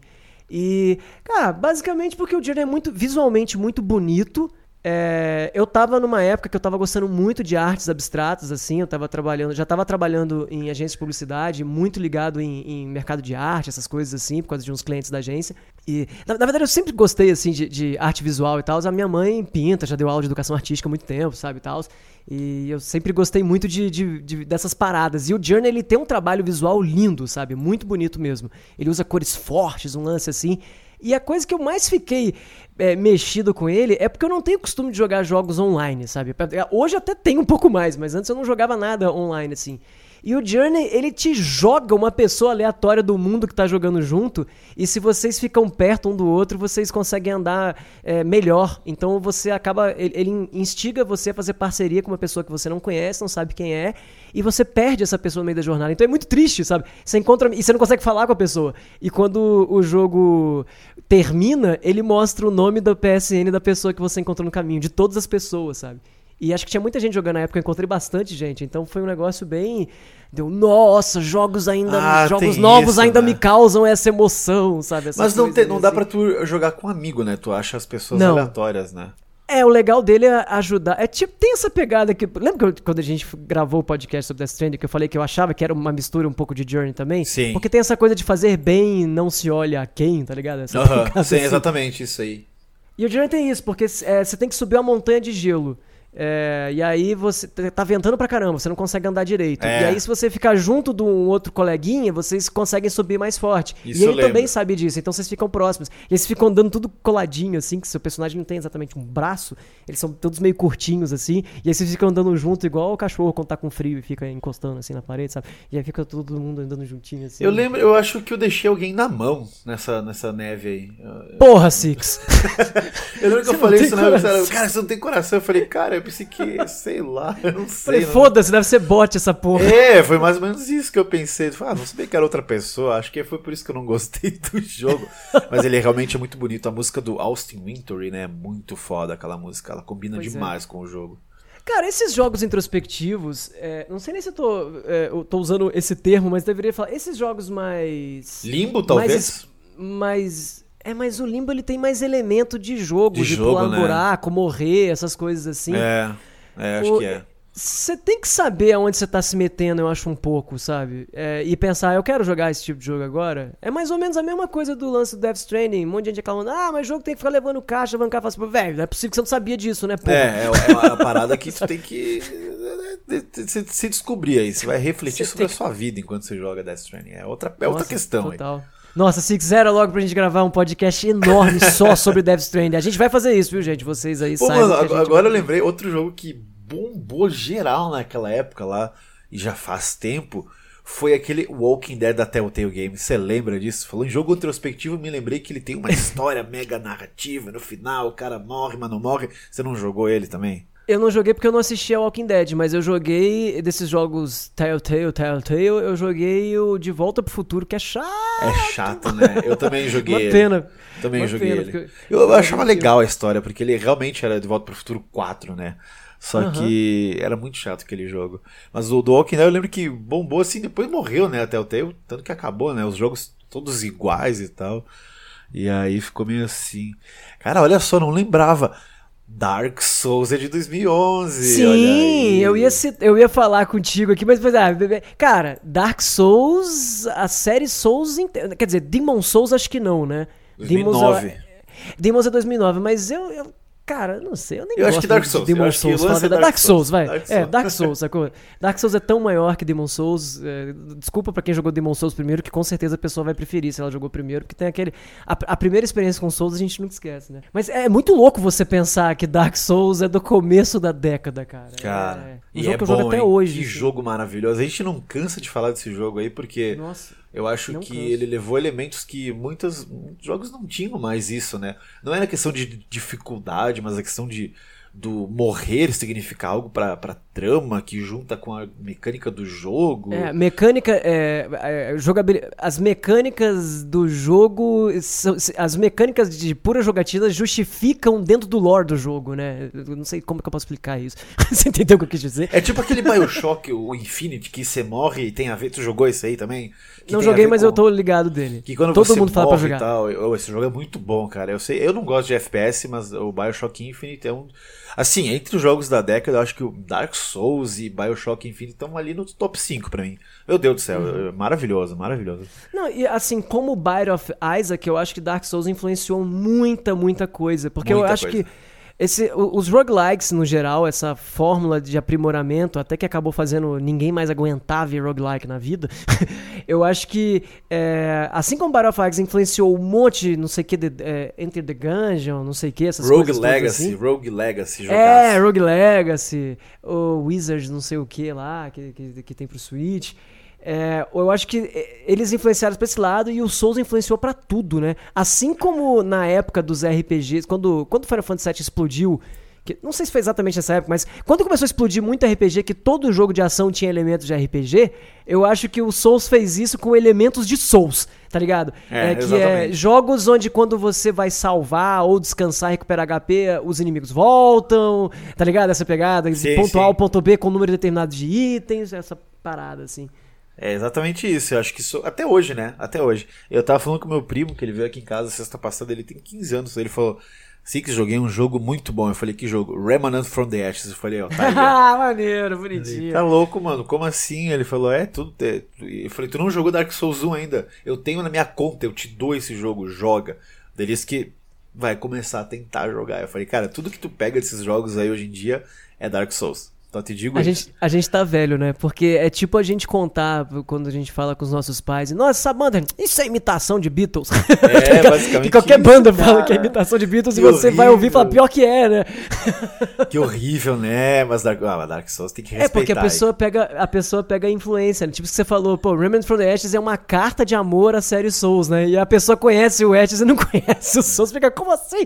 E, cara, basicamente porque o Journey é muito visualmente muito bonito. É, eu tava numa época que eu tava gostando muito de artes abstratas, assim, eu tava trabalhando, já tava trabalhando em agência de publicidade, muito ligado em, em mercado de arte, essas coisas assim, por causa de uns clientes da agência. E, na, na verdade, eu sempre gostei, assim, de, de arte visual e tal. A minha mãe pinta, já deu aula de educação artística há muito tempo, sabe, e tal. E eu sempre gostei muito de, de, de, dessas paradas. E o Journey, ele tem um trabalho visual lindo, sabe, muito bonito mesmo. Ele usa cores fortes, um lance assim. E a coisa que eu mais fiquei é, mexido com ele é porque eu não tenho costume de jogar jogos online, sabe? Hoje até tenho um pouco mais, mas antes eu não jogava nada online, assim. E o Journey, ele te joga uma pessoa aleatória do mundo que tá jogando junto, e se vocês ficam perto um do outro, vocês conseguem andar é, melhor. Então você acaba. Ele, instiga você a fazer parceria com uma pessoa que você não conhece, não sabe quem é, e você perde essa pessoa no meio da jornada. Então é muito triste, sabe? Você encontra. E você não consegue falar com a pessoa. E quando o jogo termina, ele mostra o nome da PSN da pessoa que você encontrou no caminho, de todas as pessoas, sabe? E acho que tinha muita gente jogando na época, eu encontrei bastante gente. Então foi um negócio bem. Deu, nossa, jogos ainda. Ah, jogos novos isso, ainda né? me causam essa emoção, sabe? Essa Mas não, te, não assim. dá pra tu jogar com um amigo, né? Tu acha as pessoas não. aleatórias, né? É, o legal dele é ajudar. É tipo, tem essa pegada que. Lembra que quando a gente gravou o podcast sobre Death Stranding, que eu falei que eu achava que era uma mistura um pouco de Journey também? Sim. Porque tem essa coisa de fazer bem e não se olha a quem, tá ligado? Essa uh -huh. Sim, assim. exatamente, isso aí. E o Journey tem isso, porque é, você tem que subir uma montanha de gelo. É, e aí você tá ventando pra caramba, você não consegue andar direito. É. E aí, se você ficar junto de um outro coleguinha, vocês conseguem subir mais forte. Isso e ele também sabe disso, então vocês ficam próximos. E eles ficam andando tudo coladinho, assim, que seu personagem não tem exatamente um braço, eles são todos meio curtinhos, assim, e aí vocês ficam andando junto, igual o cachorro quando tá com frio e fica encostando assim na parede, sabe? E aí fica todo mundo andando juntinho, assim. Eu lembro, eu acho que eu deixei alguém na mão nessa, nessa neve aí. Porra, Six! eu lembro que eu falei isso, né? Cara, você não tem coração. Eu falei, cara, eu pensei que, sei lá, eu não sei. Falei, foda-se, deve ser bot essa porra. É, foi mais ou menos isso que eu pensei. Ah, não sabia que era outra pessoa. Acho que foi por isso que eu não gostei do jogo. Mas ele realmente é muito bonito. A música do Austin Wintory, né? É muito foda aquela música. Ela combina pois é. demais é. com o jogo. Cara, esses jogos introspectivos, é, não sei nem se eu tô, é, eu tô usando esse termo, mas deveria falar. Esses jogos mais. Limbo, talvez? Mais. mais é, mas o Limbo ele tem mais elemento de jogo, de, de jogo, pular né? buraco, morrer, essas coisas assim. É, é acho o, que é. Você tem que saber aonde você tá se metendo, eu acho, um pouco, sabe? É, e pensar, eu quero jogar esse tipo de jogo agora. É mais ou menos a mesma coisa do lance do Death Stranding. Um monte de gente falando, ah, mas o jogo tem que ficar levando caixa, bancar, faz velho, não é possível que você não sabia disso, né, pô? É, é, é uma parada que tu tem que se descobrir aí. Você vai refletir sobre a sua vida enquanto você joga Death Stranding. É outra, é Nossa, outra questão total. aí. Nossa, se quiser logo pra gente gravar um podcast enorme só sobre Death Stranding. A gente vai fazer isso, viu, gente? Vocês aí Pô, mano, agora eu lembrei outro jogo que bombou geral naquela época lá, e já faz tempo, foi aquele Walking Dead da Telltale Games. Você lembra disso? Falou em jogo introspectivo, me lembrei que ele tem uma história mega narrativa no final, o cara morre, mas não morre. Você não jogou ele também? Eu não joguei porque eu não assisti a Walking Dead, mas eu joguei desses jogos Telltale, Telltale, eu joguei o De Volta pro Futuro, que é chato. É chato, né? Eu também joguei Uma pena. Ele. Também Uma joguei pena, ele. Eu, eu achava legal a história, porque ele realmente era De Volta pro Futuro 4, né? Só uhum. que era muito chato aquele jogo. Mas o do Walking Dead eu lembro que bombou assim, depois morreu, né? Até o tempo, tanto que acabou, né? Os jogos todos iguais e tal. E aí ficou meio assim. Cara, olha só, não lembrava. Dark Souls é de 2011. Sim, eu ia, eu ia falar contigo aqui, mas depois, ah, cara, Dark Souls, a série Souls, quer dizer, Demon Souls acho que não, né? 2009. Demons é, Demons é 2009, mas eu, eu Cara, não sei, eu nem Eu gosto acho que Dark Souls, de Demon Souls. fala é. Dark Dark Souls, vai. Dark É. Dark Souls, sacou? Dark Souls é tão maior que Demon Souls. é, desculpa pra quem jogou Demon Souls primeiro, que com certeza a pessoa vai preferir se ela jogou primeiro, porque tem aquele. A, a primeira experiência com Souls a gente nunca esquece, né? Mas é muito louco você pensar que Dark Souls é do começo da década, cara. Cara, é, um e jogo é que eu bom, jogo até hein? hoje. Que assim. jogo maravilhoso. A gente não cansa de falar desse jogo aí, porque Nossa. Eu acho Não que canso. ele levou elementos que muitos jogos não tinham mais isso, né? Não era questão de dificuldade, mas a questão de do morrer significar algo pra, pra trama que junta com a mecânica do jogo. É, mecânica, é, é, jogabil- as mecânicas do jogo, são- as mecânicas de pura jogatina justificam dentro do lore do jogo, né? Eu não sei como que eu posso explicar isso. Você entendeu o que eu quis dizer? É tipo aquele Bioshock, o Infinite, que você morre e tem a ver. Tu jogou isso aí também? Não joguei, mas com- eu tô ligado dele. Que quando Todo você mundo fala pra jogar. tal, eu- esse jogo é muito bom, cara. Eu sei, eu não gosto de FPS, mas o BioShock Infinite é um assim, entre os jogos da década, eu acho que o Dark Souls e BioShock Infinite estão ali no top 5 pra mim. Meu Deus do céu, Uhum. é maravilhoso, maravilhoso. Não, e assim, como o Bite of Isaac, eu acho que Dark Souls influenciou muita, muita coisa. Porque eu Muita acho coisa. que esse, os roguelikes, no geral, essa fórmula de aprimoramento, até que acabou fazendo ninguém mais aguentar ver roguelike na vida, eu acho que, é, assim como Battle of Isaac influenciou um monte, não sei o que, de, é, Enter the Gungeon, não sei o que, essas Rogue coisas Legacy, assim. Rogue Legacy, É, jogaço. Rogue Legacy, o Wizards não sei o que lá, que, que, que tem pro Switch. É, eu acho que é, eles influenciaram pra esse lado e o Souls influenciou pra tudo, né? Assim como na época dos RPGs, quando, quando Final Fantasy VII explodiu, que, não sei se foi exatamente nessa época, mas quando começou a explodir muito RPG, que todo jogo de ação tinha elementos de RPG, eu acho que o Souls fez isso com elementos de Souls, tá ligado? É, que é exatamente. jogos onde quando você vai salvar ou descansar e recuperar HP, os inimigos voltam, tá ligado? Essa pegada, de Sim, ponto A sim. ao ponto B com um número determinado de itens, essa parada assim. É exatamente isso. Eu acho que isso. Até hoje, né? Até hoje. Eu tava falando com meu primo, que ele veio aqui em casa sexta passada, ele tem 15 anos. Ele falou: Six, joguei um jogo muito bom. Eu falei: Que jogo? Remnant from the Ashes. Eu falei: Ó, tá aí. ah, maneiro, bonitinho. Tá louco, mano. Como assim? Ele falou: É, tudo. É. Eu falei: Tu não jogou Dark Souls 1 ainda? Eu tenho na minha conta, eu te dou esse jogo, joga. Ele disse que vai começar a tentar jogar. Eu falei: Cara, tudo que tu pega desses jogos aí hoje em dia é Dark Souls. Só te digo A isso. gente, a gente tá velho, né? Porque é tipo a gente contar quando a gente fala com os nossos pais. Nossa, essa banda, isso é imitação de Beatles. É, basicamente que qualquer isso, banda fala cara. que é imitação de Beatles Que e você vai ouvir e fala, horrível. pior que é, né? Que horrível, né? Mas Dark, ah, Dark Souls tem que respeitar. É porque a pessoa pega a pessoa pega a influência, né? Tipo que você falou, pô, Remnant from the Ashes é uma carta de amor à série Souls, né? E a pessoa conhece o Ashes e não conhece o Souls, fica como assim?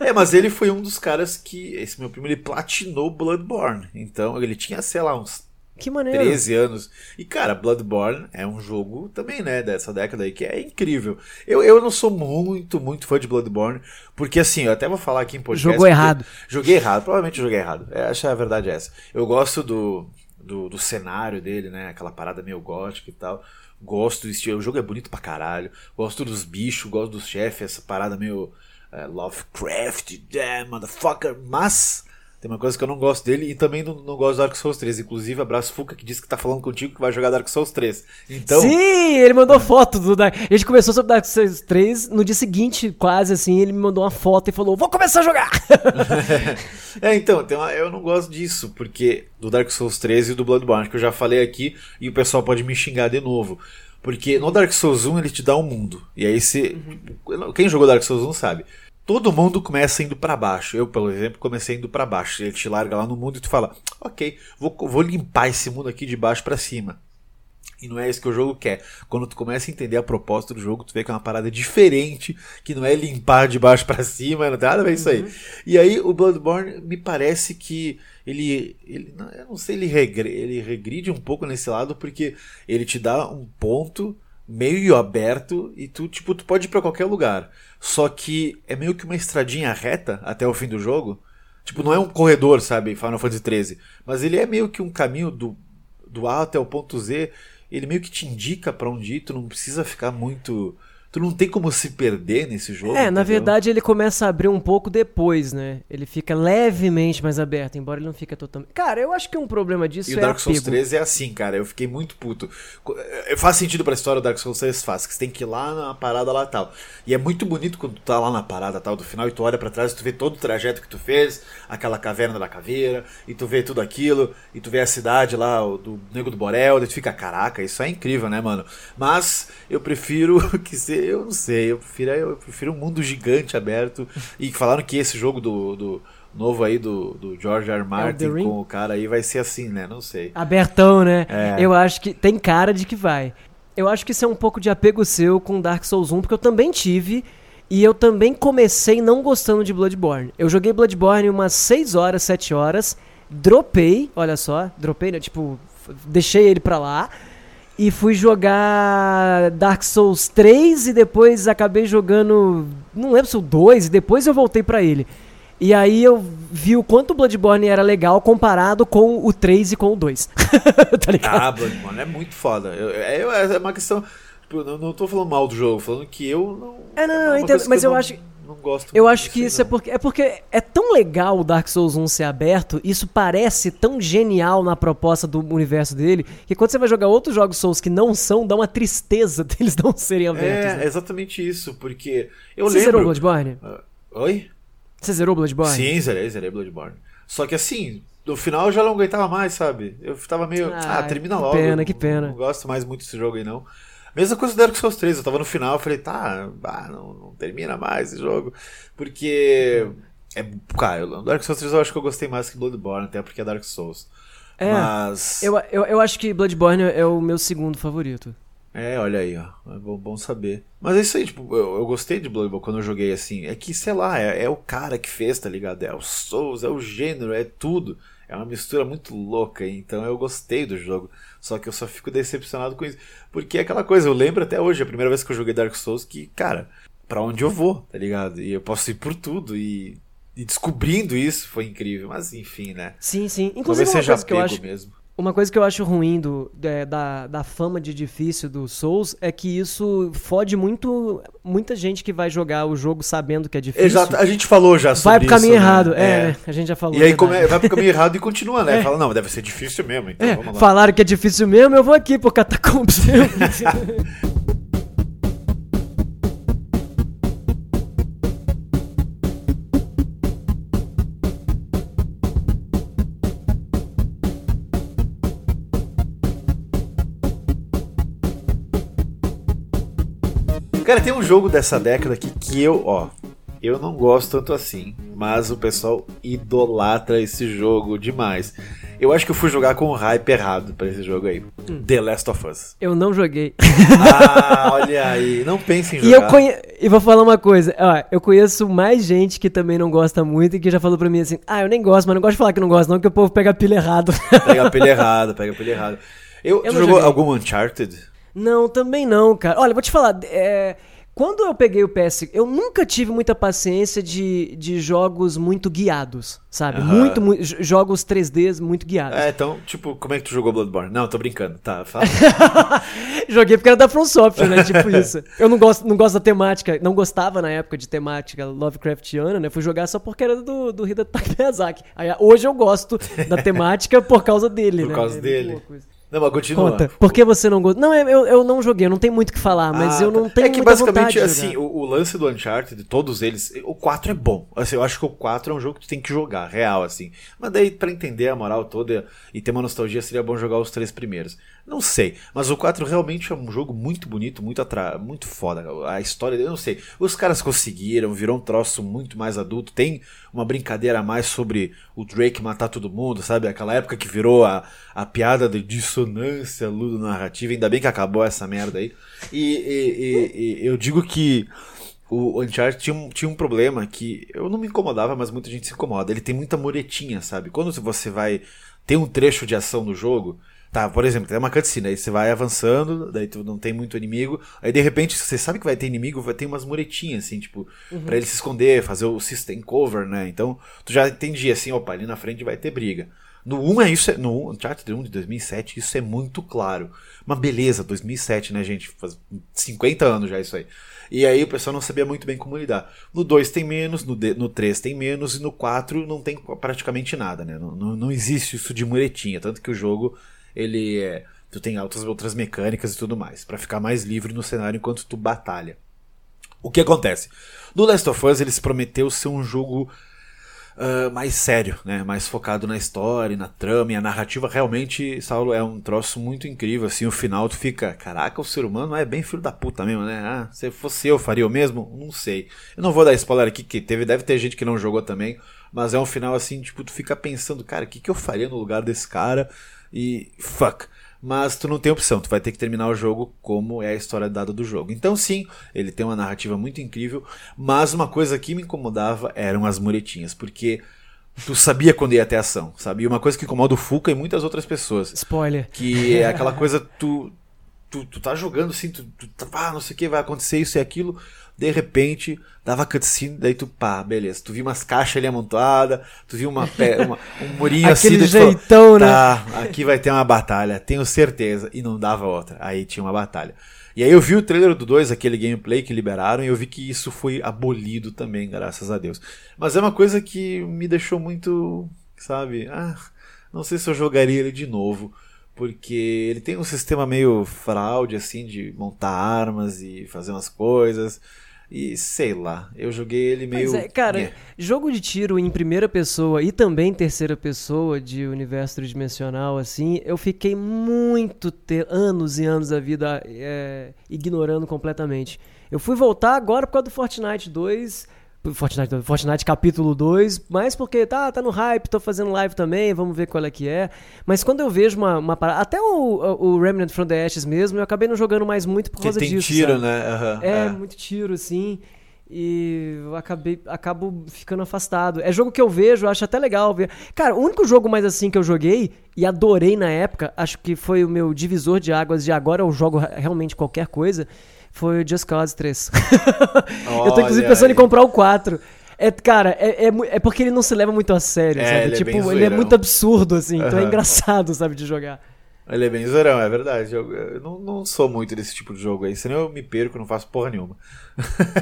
É, mas ele foi um dos caras que. Esse meu primo ele platinou Bloodborne. Então ele tinha, sei lá, uns que maneiro. 13 anos. E, cara, Bloodborne é um jogo também, né, dessa década aí, que é incrível. Eu, eu não sou muito, muito fã de Bloodborne, porque assim, eu até vou falar aqui em podcast. Jogou errado. Joguei errado, provavelmente joguei errado. É, acho que a verdade é essa. Eu gosto do, do, do cenário dele, né, aquela parada meio gótica e tal. Gosto do estilo, o jogo é bonito pra caralho. Gosto dos bichos, gosto dos chefes, essa parada meio é, Lovecraft, damn, motherfucker. Mas tem uma coisa que eu não gosto dele e também não, não gosto do Dark Souls 3. Inclusive, abraço Fuca que disse que tá falando contigo que vai jogar Dark Souls 3. Então, Sim, ele mandou foto do Dark. A gente começou sobre Dark Souls 3, no dia seguinte, quase assim, ele me mandou uma foto e falou: "Vou começar a jogar". é, então, uma- eu não gosto disso, porque do Dark Souls 3 e do Bloodborne, que eu já falei aqui e o pessoal pode me xingar de novo. Porque no Dark Souls 1 ele te dá um mundo. E aí se. Quem jogou Dark Souls 1 sabe. Todo mundo começa indo pra baixo. Eu, por exemplo, comecei indo pra baixo. Ele te larga lá no mundo e tu fala: Ok, vou, vou limpar esse mundo aqui de baixo pra cima. E não é isso que o jogo quer. Quando tu começa a entender a proposta do jogo, tu vê que é uma parada diferente, que não é limpar de baixo pra cima, não tem nada a ver isso aí. E aí o Bloodborne me parece que ele, ele não- eu não sei, ele, regre, ele regride um pouco nesse lado porque ele te dá um ponto meio aberto e tu tipo tu pode ir pra qualquer lugar. Só que é meio que uma estradinha reta até o fim do jogo. Tipo, não é um corredor, sabe, Final Fantasy 13, mas ele é meio que um caminho do do A até o ponto Z, ele meio que te indica pra onde ir, tu não precisa ficar muito tu não tem como se perder nesse jogo. É, na entendeu? verdade ele começa a abrir um pouco depois, né? Ele fica levemente mais aberto, embora ele não fique totalmente. Cara, eu acho que um problema disso E é o Dark Souls apego. 3 é assim, cara. Eu fiquei muito puto. É, Faz sentido pra história do Dark Souls 3? Faz. Que você tem que ir lá na parada lá tal. E é muito bonito quando tu tá lá na parada tal do final e tu olha pra trás e tu vê todo o trajeto que tu fez, aquela caverna da caveira, e tu vê tudo aquilo, e tu vê a cidade lá, o do Nego do Borel, daí tu fica, caraca, isso é incrível, né, mano? Mas eu prefiro que se eu não sei, eu prefiro, eu prefiro um mundo gigante aberto. E falaram que esse jogo do. do novo aí do, do George R. R. Martin com o cara aí vai ser assim, né? Não sei. Abertão, né? É. Eu acho que tem cara de que vai. Eu acho que isso é um pouco de apego seu com Dark Souls 1, porque eu também tive. E eu também comecei não gostando de Bloodborne. Eu joguei Bloodborne umas 6 horas, 7 horas. Dropei, olha só. Dropei, né? Tipo, deixei ele pra lá. E fui jogar Dark Souls 3 e depois acabei jogando. Não lembro se o 2, e depois eu voltei pra ele. E aí eu vi o quanto o Bloodborne era legal comparado com o 3 e com o 2. tá ligado? Ah, Bloodborne é muito foda. Eu- é, é uma questão. Tipo, eu não, não tô falando mal do jogo, falando que eu não. É, não, uma eu entendo, mas eu não- acho- Não gosto Eu acho que isso é não. porque, é porque é tão legal o Dark Souls 1 ser aberto, isso parece tão genial na proposta do universo dele, que quando você vai jogar outros jogos Souls que não são, dá uma tristeza deles não serem abertos. É, né? é exatamente isso, porque. Eu Você zerou lembro. Bloodborne? Ah, Oi? Você zerou Bloodborne? Sim, zerei, zerei Bloodborne. Só que assim, no final eu já não aguentava mais, sabe? Eu tava meio. Ah, Ah, termina que logo. pena, eu que não- pena. Não gosto mais muito desse jogo aí, não. Mesma coisa do Dark Souls 3, eu tava no final, eu falei, tá, ah, não, não termina mais esse jogo. Porque. É, cara, o Dark Souls 3 eu acho que eu gostei mais que Bloodborne, até porque é Dark Souls. É, Mas. Eu, eu, eu acho que Bloodborne é o meu segundo favorito. É, olha aí, ó. É bom, bom saber. Mas é isso aí, tipo, eu, eu gostei de Bloodborne quando eu joguei assim. É que, sei lá, é, é o cara que fez, tá ligado? É o Souls, é o gênero, é tudo. É uma mistura muito louca, então eu gostei do jogo. Só que eu só fico decepcionado com isso. Porque é aquela coisa, eu lembro até hoje, a primeira vez que eu joguei Dark Souls, que, cara, pra onde eu vou, tá ligado? E eu posso ir por tudo. E, e descobrindo isso foi incrível. Mas enfim, né? Sim, sim. Inclusive, Talvez uma seja coisa, que eu acho, mesmo. Uma coisa que eu acho ruim do, é, da, da fama de difícil do Souls é que isso fode muito muita gente que vai jogar o jogo sabendo que é difícil. Exato, a gente falou já sobre Vai pro caminho isso, né? errado. É, né? a gente já falou. E aí verdade. come- vai pro caminho errado e continua, né? É. Fala, não, deve ser difícil mesmo, então É, vamos lá. falaram que é difícil mesmo, eu vou aqui pro Catacombs. Cara, tem um jogo dessa década aqui que eu, ó, eu não gosto tanto assim, mas o pessoal idolatra esse jogo demais. Eu acho que eu fui jogar com o hype errado pra esse jogo aí. Hum. The Last of Us. eu não joguei. Ah, olha aí, não pense em E jogar. eu conhe... E vou falar uma coisa, ó, eu conheço mais gente que também não gosta muito e que já falou pra mim assim, ah, eu nem gosto, mas não gosto de falar que não gosto não, que o povo pega a pilha errado. Pega a pilha errada, pega a pilha errada. Eu, Eu tu jogou joguei. algum Uncharted? Não, também não, cara. Olha, vou te falar, é, quando eu peguei o PS, eu nunca tive muita paciência de, de jogos muito guiados, sabe? Aham. Muito, muito, jogos 3Ds muito guiados. É, então, tipo, como é que tu jogou Bloodborne? Não, tô brincando, tá, fala. Joguei porque era da From Software, né? Tipo isso. Eu não gosto, não gosto da temática, não gostava na época de temática Lovecraftiana, né? Fui jogar só porque era do, do Hidetaka Miyazaki. Aí, hoje eu gosto da temática por causa dele, Por né? causa É muito dele. Não, mas continua. Conta, por que você não gosta? Não, eu, eu não joguei, eu não tenho muito o que falar, mas Ah, eu não tá. tenho É que basicamente, assim, o, o lance do Uncharted, de todos eles, o 4 é bom. Assim, eu acho que o 4 é um jogo que tu tem que jogar, real, assim. Mas daí, pra entender a moral toda e ter uma nostalgia, seria bom jogar os três primeiros. Não sei, mas o 4 realmente é um jogo muito bonito, muito atra... muito foda. A história dele, eu não sei. Os caras conseguiram, virou um troço muito mais adulto. Tem uma brincadeira a mais sobre o Drake matar todo mundo, sabe? Aquela época que virou a, a piada de dissonância ludo-narrativa. Ainda bem que acabou essa merda aí. E, e- e- e eu digo que o Uncharted tinha um, tinha um problema que eu não me incomodava, mas muita gente se incomoda. Ele tem muita muretinha, sabe? Quando você vai ter um trecho de ação no jogo, tá, por exemplo, tem uma cutscene, aí você vai avançando, daí tu não tem muito inimigo, aí de repente você sabe que vai ter inimigo, vai ter umas muretinhas, assim, tipo, pra ele se esconder, fazer o system cover, né? Então tu já entendia assim, opa, ali na frente vai ter briga. No 1 é isso, é, no Uncharted 1 de 2007, isso é muito claro. Mas beleza, 2007, né, gente? Faz 50 anos já isso aí. E aí o pessoal não sabia muito bem como lidar. No 2 tem menos, no, no 3 tem menos, e no 4 não tem praticamente nada, né? Não, não, não existe isso de muretinha. Tanto que o jogo, ele é. Tu tem outras, outras mecânicas e tudo mais. para ficar mais livre no cenário enquanto tu batalha. O que acontece? No Last of Us, eles prometeu ser um jogo uh, mais sério, né? Mais focado na história, na trama e a narrativa. Realmente, Saulo, é um troço muito incrível. Assim, o final tu fica, caraca, o ser humano é bem filho da puta mesmo, né? Ah, se fosse eu, faria o mesmo? Não sei. Eu não vou dar spoiler aqui, que teve, deve ter gente que não jogou também. Mas é um final assim, tipo, tu fica pensando, cara, o que, que eu faria no lugar desse cara? E fuck mas tu não tem opção, tu vai ter que terminar o jogo como é a história dada do jogo. Então sim, ele tem uma narrativa muito incrível, mas uma coisa que me incomodava eram as muretinhas, porque tu sabia quando ia ter ação, sabe? E uma coisa que incomoda o Fuca e muitas outras pessoas. Spoiler. Que é aquela coisa, tu, tu, tu tá jogando assim, tu, tu tá, ah, não sei o que, vai acontecer isso e aquilo, de repente, dava cutscene, daí tu, pá, beleza. Tu viu umas caixas ali amontoadas, tu viu uma, uma um murinho Aquele assim. jeitão, falou, né? Tá, aqui vai ter uma batalha, tenho certeza. E não dava outra. Aí tinha uma batalha. E aí eu vi o trailer do 2, aquele gameplay que liberaram, e eu vi que isso foi abolido também, graças a Deus. Mas é uma coisa que me deixou muito, sabe, ah, não sei se eu jogaria ele de novo porque ele tem um sistema meio fraude assim de montar armas e fazer umas coisas. E sei lá, eu joguei ele meio. É, cara, yeah. jogo de tiro em primeira pessoa e também em terceira pessoa de universo tridimensional, assim, eu fiquei muito anos e anos da vida é, ignorando completamente. Eu fui voltar agora por causa do Fortnite 2 Fortnite, Fortnite capítulo 2, mas porque tá, tá no hype, tô fazendo live também, vamos ver qual é que é. Mas quando eu vejo uma, uma parada, até o, o Remnant from the Ashes mesmo, eu acabei não jogando mais muito por causa tem disso. tiro, sabe? né? Uhum, é, é, muito tiro, assim. E eu acabei, acabo ficando afastado. É jogo que eu vejo, acho até legal ver. Cara, o único jogo mais assim que eu joguei e adorei na época, acho que foi o meu divisor de águas de agora eu jogo realmente qualquer coisa foi o Just Cause 3. eu tô inclusive pensando aí. em comprar o 4. É, cara, é, é, é, porque ele não se leva muito a sério, é, sabe? Ele é tipo, é ele é muito absurdo, assim, uhum. então é engraçado, sabe, de jogar. Ele é bem zoeirão, é verdade. Eu, eu não, não, sou muito desse tipo de jogo aí, senão eu me perco, não faço porra nenhuma.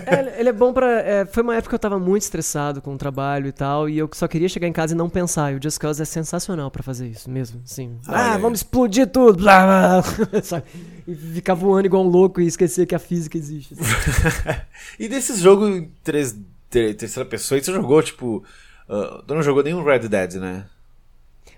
é, ele é bom pra. É, foi uma época que eu tava muito estressado com o trabalho e tal, e eu só queria chegar em casa e não pensar. E o Just Cause é sensacional para fazer isso mesmo. Assim, ah, vamos explodir tudo! Blá, blá, e ficar voando igual um louco e esquecer que a física existe. Assim. e desses jogos em três, terceira pessoa, você jogou, tipo. Uh, tu não jogou nenhum Red Dead, né?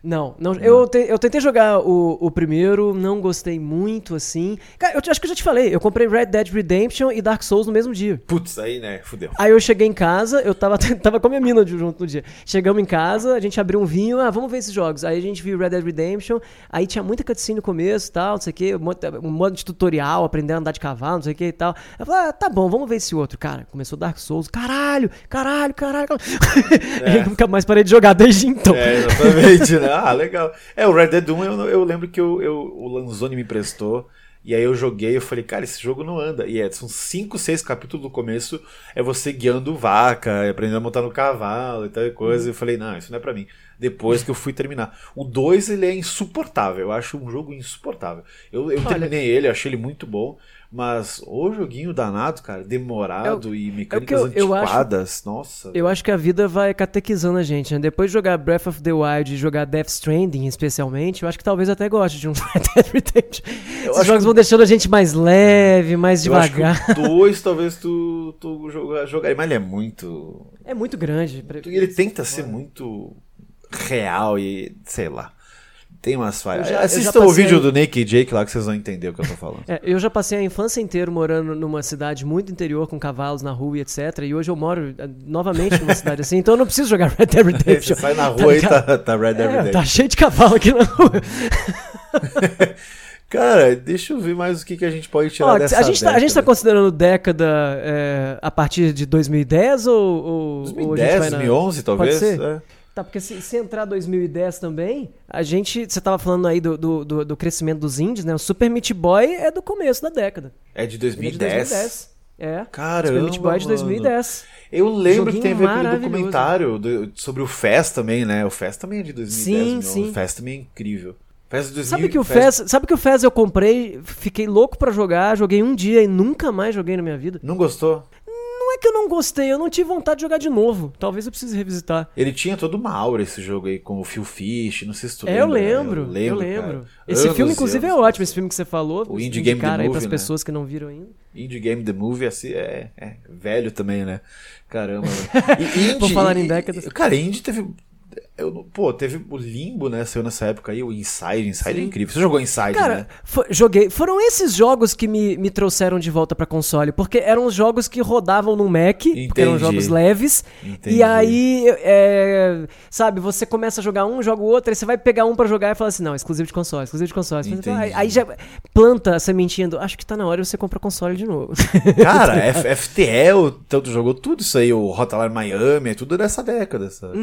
Não, não, Eu, te, eu tentei jogar o, o primeiro, não gostei muito, assim. Cara, eu acho que eu já te falei, eu comprei Red Dead Redemption e Dark Souls no mesmo dia. Putz, aí, né, fudeu. Aí eu cheguei em casa, eu tava, tava com a minha mina junto no dia. Chegamos em casa, a gente abriu um vinho, ah, vamos ver esses jogos. Aí a gente viu Red Dead Redemption, aí tinha muita cutscene no começo e tal, não sei o que, um modo de tutorial, aprender a andar de cavalo, não sei o que e tal. Eu falei, ah, tá bom, vamos ver esse outro. Cara, começou Dark Souls, caralho, caralho, caralho. É. nunca mais parei de jogar desde então. É, exatamente, né? Ah, legal. É, o Red Dead 1 eu, eu lembro que eu, eu, o Lanzoni me emprestou. E aí eu joguei, eu falei, cara, esse jogo não anda. E é, são 5, 6 capítulos do começo, é você guiando vaca, aprendendo a montar no cavalo e tal coisa. Uhum. Eu falei, não, isso não é pra mim. Depois que eu fui terminar. O 2, ele é insuportável. Eu acho um jogo insuportável. Eu, eu terminei ele, achei ele muito bom. Mas o joguinho danado, cara, demorado eu, e mecânicas eu, eu antiquadas, acho, nossa. Eu acho que a vida vai catequizando a gente, né? Depois de jogar Breath of the Wild e jogar Death Stranding, especialmente, eu acho que talvez até goste de um Red Dead Redemption. Esses jogos que... vão deixando a gente mais leve, mais devagar. O dois talvez tu, tu jogaria, mas ele é muito... É muito grande. Ele tenta ser muito real e sei lá. Tem umas falhas. Já, Assistam o vídeo do Nick e Jake lá que vocês vão entender o que eu tô falando. É, eu já passei a infância inteira morando numa cidade muito interior, com cavalos na rua e etc. E hoje eu moro eh, novamente numa cidade assim, então eu não preciso jogar Red Dead Redemption. Você sai na rua tá e tá, tá Red Dead é, Redemption. Tá cheio de cavalo aqui na rua. Cara, deixa eu ver mais o que, que a gente pode tirar Ó, dessa a gente década. Tá, a gente tá considerando década é, a partir de 2010 ou... ou 2010, ou 2011 na... talvez? Pode ser? É. Tá, porque se, se, entrar 2010 também, a gente. Você tava falando aí do, do, do, do, crescimento dos indies, né? O Super Meat Boy é do começo da década. É de 2010. É de 2010. É. Caramba, Super Meat Boy de mano. 2010. Eu lembro que Joguinho teve aquele documentário do- sobre o Fest também, né? O Fest também é de 2010, Sim, meu. sim. O Fest também é incrível. Fest de 2000, Sabe que o Fez, sabe que o Fez eu comprei, fiquei louco pra jogar, joguei um dia e nunca mais joguei na minha vida. Não gostou? É que eu não gostei, eu não tive vontade de jogar de novo. Talvez eu precise revisitar. Ele tinha toda uma aura esse jogo aí, com o Phil Fish, não sei se tu É, eu lembra. né? lembro, eu lembro. cara. Esse Anos filme, inclusive, é anos. ótimo, esse filme que você falou. O Indie Game The aí Movie, pras né? pessoas que não viram ainda. Indie Game The Movie assim, é, é velho também, né? Caramba. mano. E indie, Por falar em décadas. Cara, indie teve. Eu, pô, teve o Limbo, né? Saiu nessa época aí, o Inside. Inside é Sim. incrível. Você jogou Inside, Cara, né? fo- joguei. Foram esses jogos que me, me trouxeram de volta pra console, porque eram os jogos que rodavam no Mac, porque eram jogos leves. Entendi. E aí, é, sabe, você começa a jogar um, joga o outro, aí você vai pegar um pra jogar e fala assim: não, exclusivo de console, exclusivo de console. Aí, aí já planta a sementinha do. Acho que tá na hora de você comprar console de novo. Cara, F- FTL, tanto jogou tudo isso aí, o Hotline Miami, é tudo dessa década. Sabe?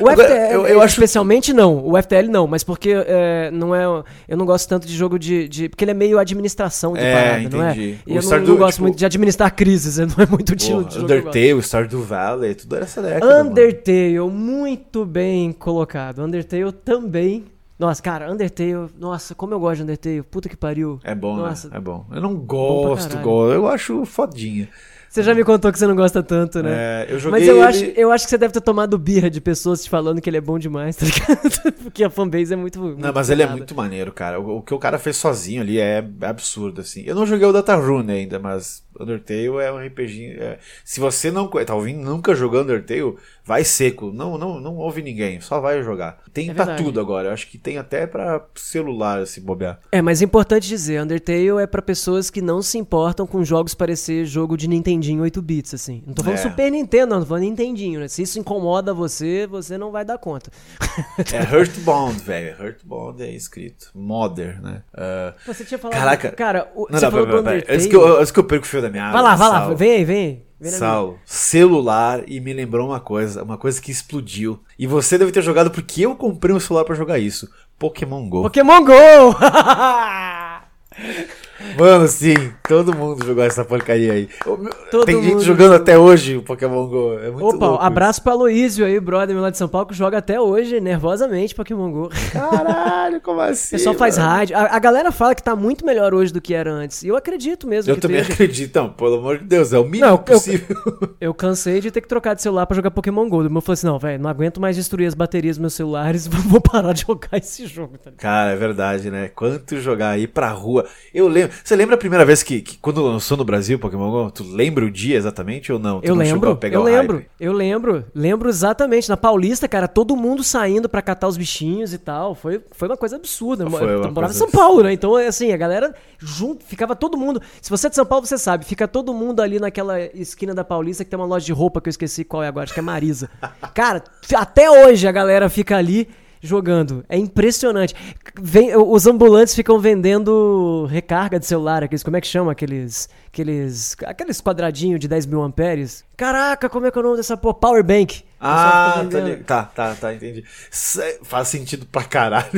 O Agora, FTL, eu- eu acho- especialmente não. O FTL não, mas porque é, não é. Eu não gosto tanto de jogo de. de- porque ele é meio administração de É, parada, não é? E O eu não, não gosto tipo- muito de administrar crises, não é muito estilo de jogo. gosto. Undertale, Stardew Valley, tudo dessa década. mano. Undertale, muito bem colocado. Undertale também. Nossa, cara, Undertale, nossa, como eu gosto de Undertale. Puta que pariu. É bom, Nossa. né? É bom. Eu não gosto, caralho. go- eu acho fodinha. Você já me contou que você não gosta tanto, né? É, eu joguei Mas eu ele- acho, eu acho que você deve ter tomado birra de pessoas te falando que ele é bom demais, tá ligado? Porque a fanbase é muito. Não, muito mas ele é muito maneiro, cara. O, o que o cara fez sozinho ali é absurdo, assim. Eu não joguei o Datarune ainda, mas Undertale é um RPG. é- Se você não tá ouvindo, nunca jogou Undertale, vai seco. Não, não, não ouve ninguém, só vai jogar. Tem É pra verdade. tudo agora. Eu acho que tem até pra celular se bobear. É, mas é importante dizer, Undertale é pra pessoas que não se importam com jogos parecer jogo de Nintendinho 8 bits, assim. Não tô falando É. Super Nintendo, não, tô falando Nintendinho, né? Se isso incomoda você, você não vai dar conta. É Heartbound, velho. Heartbound é escrito. Modern, né? Ah, Você tinha falado. Caraca. Cara, o, não, você não, falou pera, pera, pera. Undertale. Antes que, eu, antes que eu perco o fio da minha Vai lá, vai lá, Saulo. vem aí, vem aí. Vem minha. Saulo, celular e me lembrou uma coisa, uma coisa que explodiu. E você deve ter jogado porque eu comprei um celular pra jogar isso. Pokémon Go. Pokémon GO! Mano, sim, todo mundo jogou essa porcaria aí. Todo Tem gente jogando jogou. até hoje o Pokémon Go. É muito Opa, louco abraço pra Aloysio aí, brother meu lá de São Paulo, que joga até hoje, nervosamente, Pokémon GO. isso. Caralho, como assim? O pessoal faz rádio. A, a galera fala que tá muito melhor hoje do que era antes. E eu acredito mesmo Eu também esteja. acredito, não, pelo amor de Deus, é o mínimo Não, eu- possível. Eu cansei de ter que trocar de celular pra jogar Pokémon GO. Eu falei assim, não, velho, não aguento mais destruir as baterias dos meus celulares, vou parar de jogar esse jogo. Tá? Cara, é verdade, né? Quanto jogar aí pra rua. Eu lembro. Você lembra a primeira vez que, que quando lançou no Brasil Pokémon Go? Tu lembra o dia exatamente ou não? Tu Eu não lembro, eu lembro, hype? eu lembro, lembro exatamente. Na Paulista, cara, todo mundo saindo pra catar os bichinhos e tal. Foi, foi uma coisa absurda. Foi eu uma morava em coisa São Paulo, né? Então, assim, a galera junto, ficava todo mundo. Se você é de São Paulo, você sabe, fica todo mundo ali naquela esquina da Paulista que tem uma loja de roupa que eu esqueci qual é agora, acho que é Marisa. Cara, até hoje a galera fica ali jogando. É impressionante. Vem, os ambulantes ficam vendendo recarga de celular, aqueles, como é que chama? Aqueles. Aqueles. Aqueles quadradinhos de 10 mil amperes. Caraca, como é que é o nome dessa porra? Power Bank. Ah, tá, tá, tá, tá, entendi. Faz sentido pra caralho.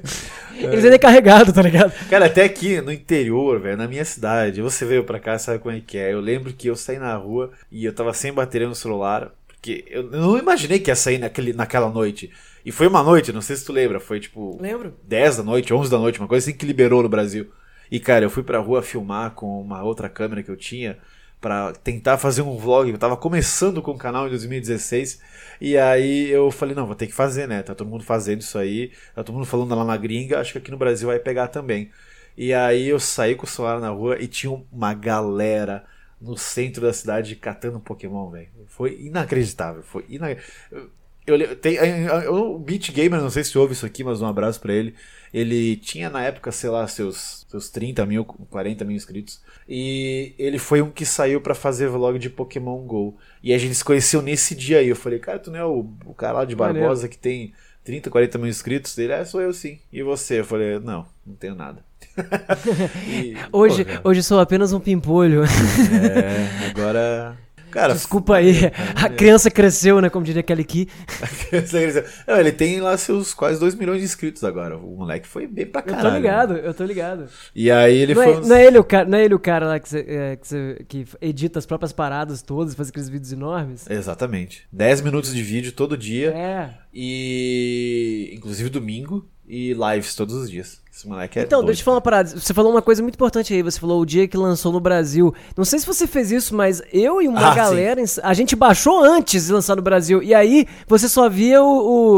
Eles vendem carregado, tá ligado? Cara, até aqui no interior, velho, na minha cidade, você veio pra cá, sabe como é que é. Eu lembro que eu saí na rua e eu tava sem bateria no celular, porque eu eu não imaginei que ia sair naquele, naquela noite. E foi uma noite, não sei se tu lembra, foi tipo Lembro. 10 da noite, 11 da noite, uma coisa assim que liberou no Brasil. E cara, eu fui pra rua filmar com uma outra câmera que eu tinha pra tentar fazer um vlog. Eu tava começando com o canal em 2016 e aí eu falei, não, vou ter que fazer, né? Tá todo mundo fazendo isso aí, tá todo mundo falando lá na gringa, acho que aqui no Brasil vai pegar também. E aí eu saí com o celular na rua e tinha uma galera no centro da cidade catando Pokémon, velho. Foi inacreditável, foi inacreditável. Eu, tem, eu- o Beat Gamer, não sei se ouve isso aqui, mas um abraço pra ele. Ele tinha na época, sei lá, seus, seus 30 mil, 40 mil inscritos. E ele foi um que saiu pra fazer vlog de Pokémon GO. E a gente se conheceu nesse dia aí. Eu falei, cara, tu não é o, o cara lá de. Barbosa que tem 30, 40 mil inscritos? Ele, é, sou eu sim. E você? Eu falei, não, não tenho nada. E, Hoje, pô, hoje sou apenas um pimpolho. é, agora. Cara, Desculpa aí, a criança cresceu, né? Como diria Kelly Key. Não, ele tem lá seus quase 2 milhões de inscritos agora. O moleque foi bem pra Eu caralho. tô ligado, eu tô ligado. E aí ele Não foi. é, uns- não é ele o cara, não é ele o cara lá que, cê- é, que, cê- que edita as próprias paradas todas, faz aqueles vídeos enormes? Exatamente. 10 minutos de vídeo todo dia. É. E. Inclusive domingo. E lives todos os dias. Esse moleque é. Então, doido. deixa eu te falar uma parada. Você falou uma coisa muito importante aí. Você falou o dia que lançou no Brasil. Não sei se você fez isso, mas eu e uma Ah, galera. A gente baixou antes de lançar no Brasil. E aí você só via o,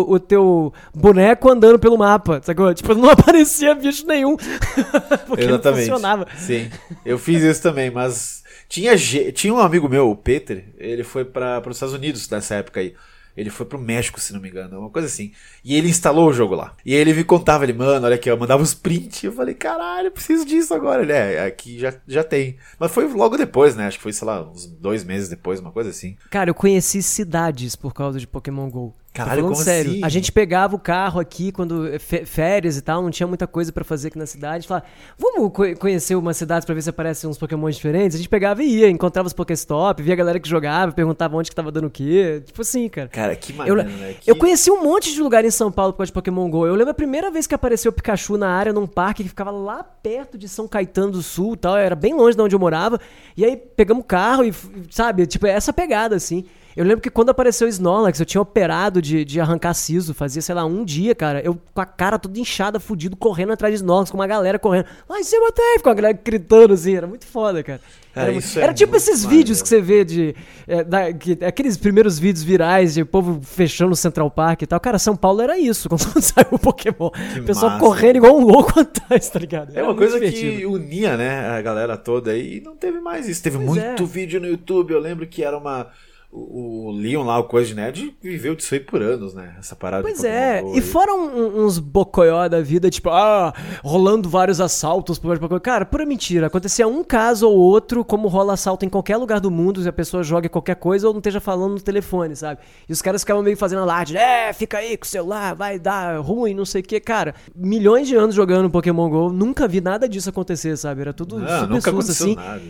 o, o teu boneco andando pelo mapa. Sacou? Tipo, não aparecia bicho nenhum. Porque Exatamente. não funcionava. Sim. Eu fiz isso também, mas. Tinha, tinha um amigo meu, o Peter, ele foi para os Estados Unidos nessa época aí. Ele foi pro México, se não me engano, uma coisa assim. E ele instalou o jogo lá. E ele me contava, ele, mano, olha aqui, eu mandava os prints. Eu falei, caralho, eu preciso disso agora. Ele, é, aqui já, já tem. Mas foi logo depois, né? Acho que foi, sei lá, uns dois meses depois, uma coisa assim. Cara, eu conheci cidades por causa de Pokémon GO. Caralho, como sério. assim? A gente pegava o carro aqui quando é, férias e tal, não tinha muita coisa pra fazer aqui na cidade. Falava, vamos co- conhecer umas cidades pra ver se aparecem uns Pokémon diferentes. A gente pegava e ia, encontrava os Pokéstop, via a galera que jogava, perguntava onde que tava dando o quê. Tipo assim, cara. Cara, que Eu, maneiro, né? Que- eu conheci um monte de lugar em São Paulo por causa de Pokémon GO. Eu lembro a primeira vez que apareceu o Pikachu na área, num parque que ficava lá perto de São Caetano do Sul e tal. Era bem longe de onde eu morava. E aí pegamos o carro e, sabe, tipo, é essa pegada, assim. Eu lembro que quando apareceu o Snorlax, eu tinha operado de, de arrancar siso. Fazia, sei lá, um dia, cara. Eu com a cara toda inchada, fudido, correndo atrás de Snorlax, com uma galera correndo. Lá em cima até, com a galera gritando, assim. Era muito foda, cara. Cara, Era, muito- isso é era tipo esses vídeos que você vê de. é, da- que- aqueles primeiros vídeos virais de povo fechando o Central Park e tal. Cara, São Paulo era isso quando saiu o Pokémon. Que o pessoal massa. correndo igual um louco atrás, tá ligado? É Era uma muito coisa que divertido. unia, né, a galera toda aí e não teve mais isso. Teve Pois muito é. vídeo no YouTube. Eu lembro que era uma. O, Leon lá, o Coisa de Nerd, viveu disso aí por anos, né? Essa parada Pois é, e aí. fora um- uns bocoió da vida, tipo, ah, rolando vários assaltos. Cara, pura mentira. Acontecia um caso ou outro, como rola assalto em qualquer lugar do mundo, se a pessoa joga qualquer coisa ou não esteja falando no telefone, sabe? E os caras ficavam meio fazendo alarde, é, fica aí com o celular, vai dar ruim, não sei o que. Cara, milhões de anos jogando Pokémon GO, nunca vi nada disso acontecer, sabe? Era tudo Não, super susto, assim. nada.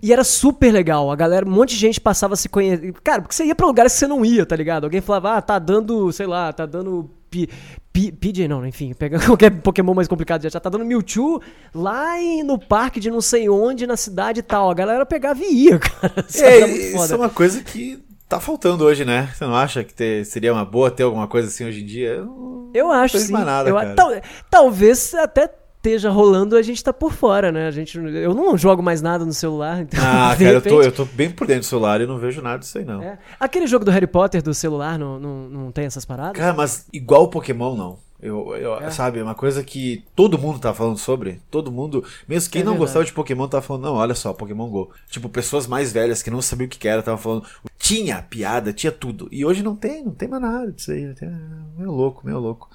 E era super legal. A galera, um monte de gente passava a se conhecer. Cara, porque você ia pra lugares que você não ia, tá ligado? Alguém falava, ah, tá dando, sei lá, tá dando. Pi, pi, PJ não, enfim, pega qualquer Pokémon mais complicado já, já tá dando Mewtwo lá em- no parque de não sei onde, na cidade e tal. A galera pegava e ia, cara. Isso É, isso é uma coisa que tá faltando hoje, né? Você não acha que ter- seria uma boa ter alguma coisa assim hoje em dia? Eu não- Eu acho sim. nada, eu, tal- talvez até esteja rolando, a gente tá por fora, né? A gente, eu não jogo mais nada no celular, então. Ah, cara, eu tô, repente- eu tô bem por dentro do celular e não vejo nada disso aí, não. É. Aquele jogo do Harry Potter do celular não, não, não tem essas paradas? Cara, mas igual o Pokémon, não. Eu, eu- É. Sabe, é uma coisa que todo mundo tá falando sobre. Todo mundo, mesmo quem É não verdade. gostava de Pokémon, tava falando, não, olha só, Pokémon Go. Tipo, pessoas mais velhas que não sabiam o que era, tava falando. Tinha piada, tinha tudo. E hoje não tem, não tem mais nada disso aí. Tem, meio louco, meio louco.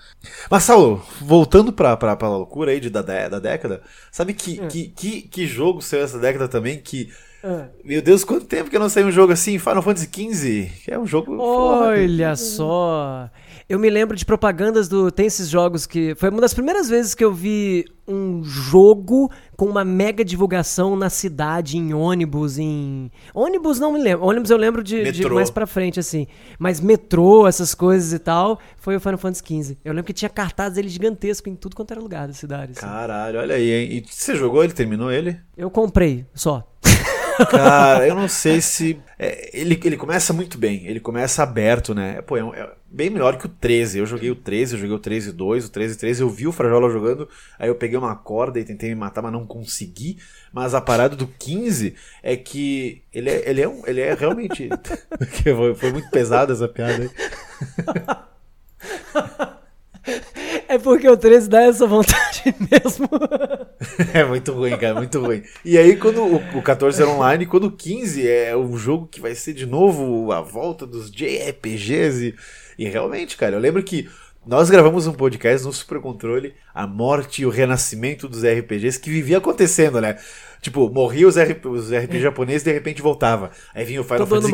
Mas, Saulo, voltando pra, pra, pra loucura aí de, da, da década, sabe que, É. que, que, que jogo saiu essa década também que. Ah. Meu Deus, quanto tempo que eu não saiu um jogo assim? Final Fantasy XV, que é um jogo. foda. Olha só. Eu me lembro de propagandas do. Tem esses jogos que. Foi uma das primeiras vezes que eu vi um jogo com uma mega divulgação na cidade, em ônibus, em. Ônibus não me lembro. Ônibus eu lembro de, de mais pra frente, assim. Mas metrô, essas coisas e tal, foi o Final Fantasy XV. Eu lembro que tinha cartazes dele gigantesco em tudo quanto era lugar da cidade. assim. Caralho, olha aí, hein? E você jogou ele? Terminou ele? Eu comprei, só. Cara, eu não sei se. é, ele, ele começa muito bem, ele começa aberto, né? Pô, é, um- é bem melhor que o 13. Eu joguei o 13, eu joguei o 13 2, o 13 3, eu vi o Frajola jogando, aí eu peguei uma corda e tentei me matar, mas não consegui. Mas a parada do 15 é que ele é, ele é, um, ele é realmente. Foi, foi muito pesada essa piada aí. É porque o 13 dá essa vontade mesmo. É muito ruim, cara, muito ruim. E aí, quando o, o 14 era online, quando o 15 é o jogo que vai ser de novo a volta dos JRPGs. E, e realmente, cara, eu lembro que nós gravamos um podcast no Super Controle a morte e o renascimento dos RPGs que vivia acontecendo, né? Tipo, morria os, RP, os RPG japoneses e de repente voltava. Aí vinha o Final Todo Fantasy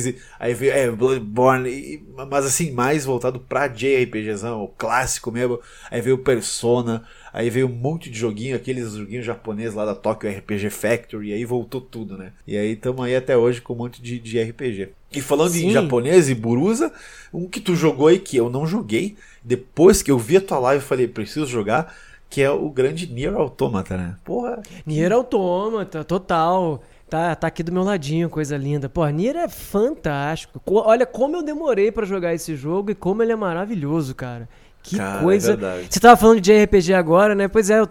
XV, aí veio é, Bloodborne, e- mas assim, mais voltado pra JRPGzão, o clássico mesmo. Aí veio o Persona, aí veio um monte de joguinho, aqueles joguinhos japoneses lá da Tokyo RPG Factory, e aí voltou tudo, né? E aí estamos aí até hoje com um monte de, de RPG. E falando em Sim. japonês e Burusa, um que tu jogou aí que eu não joguei, depois que eu vi a tua live eu falei, preciso jogar, que é o grande Nier Automata, né? Porra, Nier Automata, total. Tá, tá aqui do meu ladinho, coisa linda. Pô, Nier é fantástico. Co- Olha como eu demorei pra jogar esse jogo e como ele é maravilhoso, cara. Que Cara, é coisa. verdade. Você tava falando de RPG agora, né? Pois é, eu-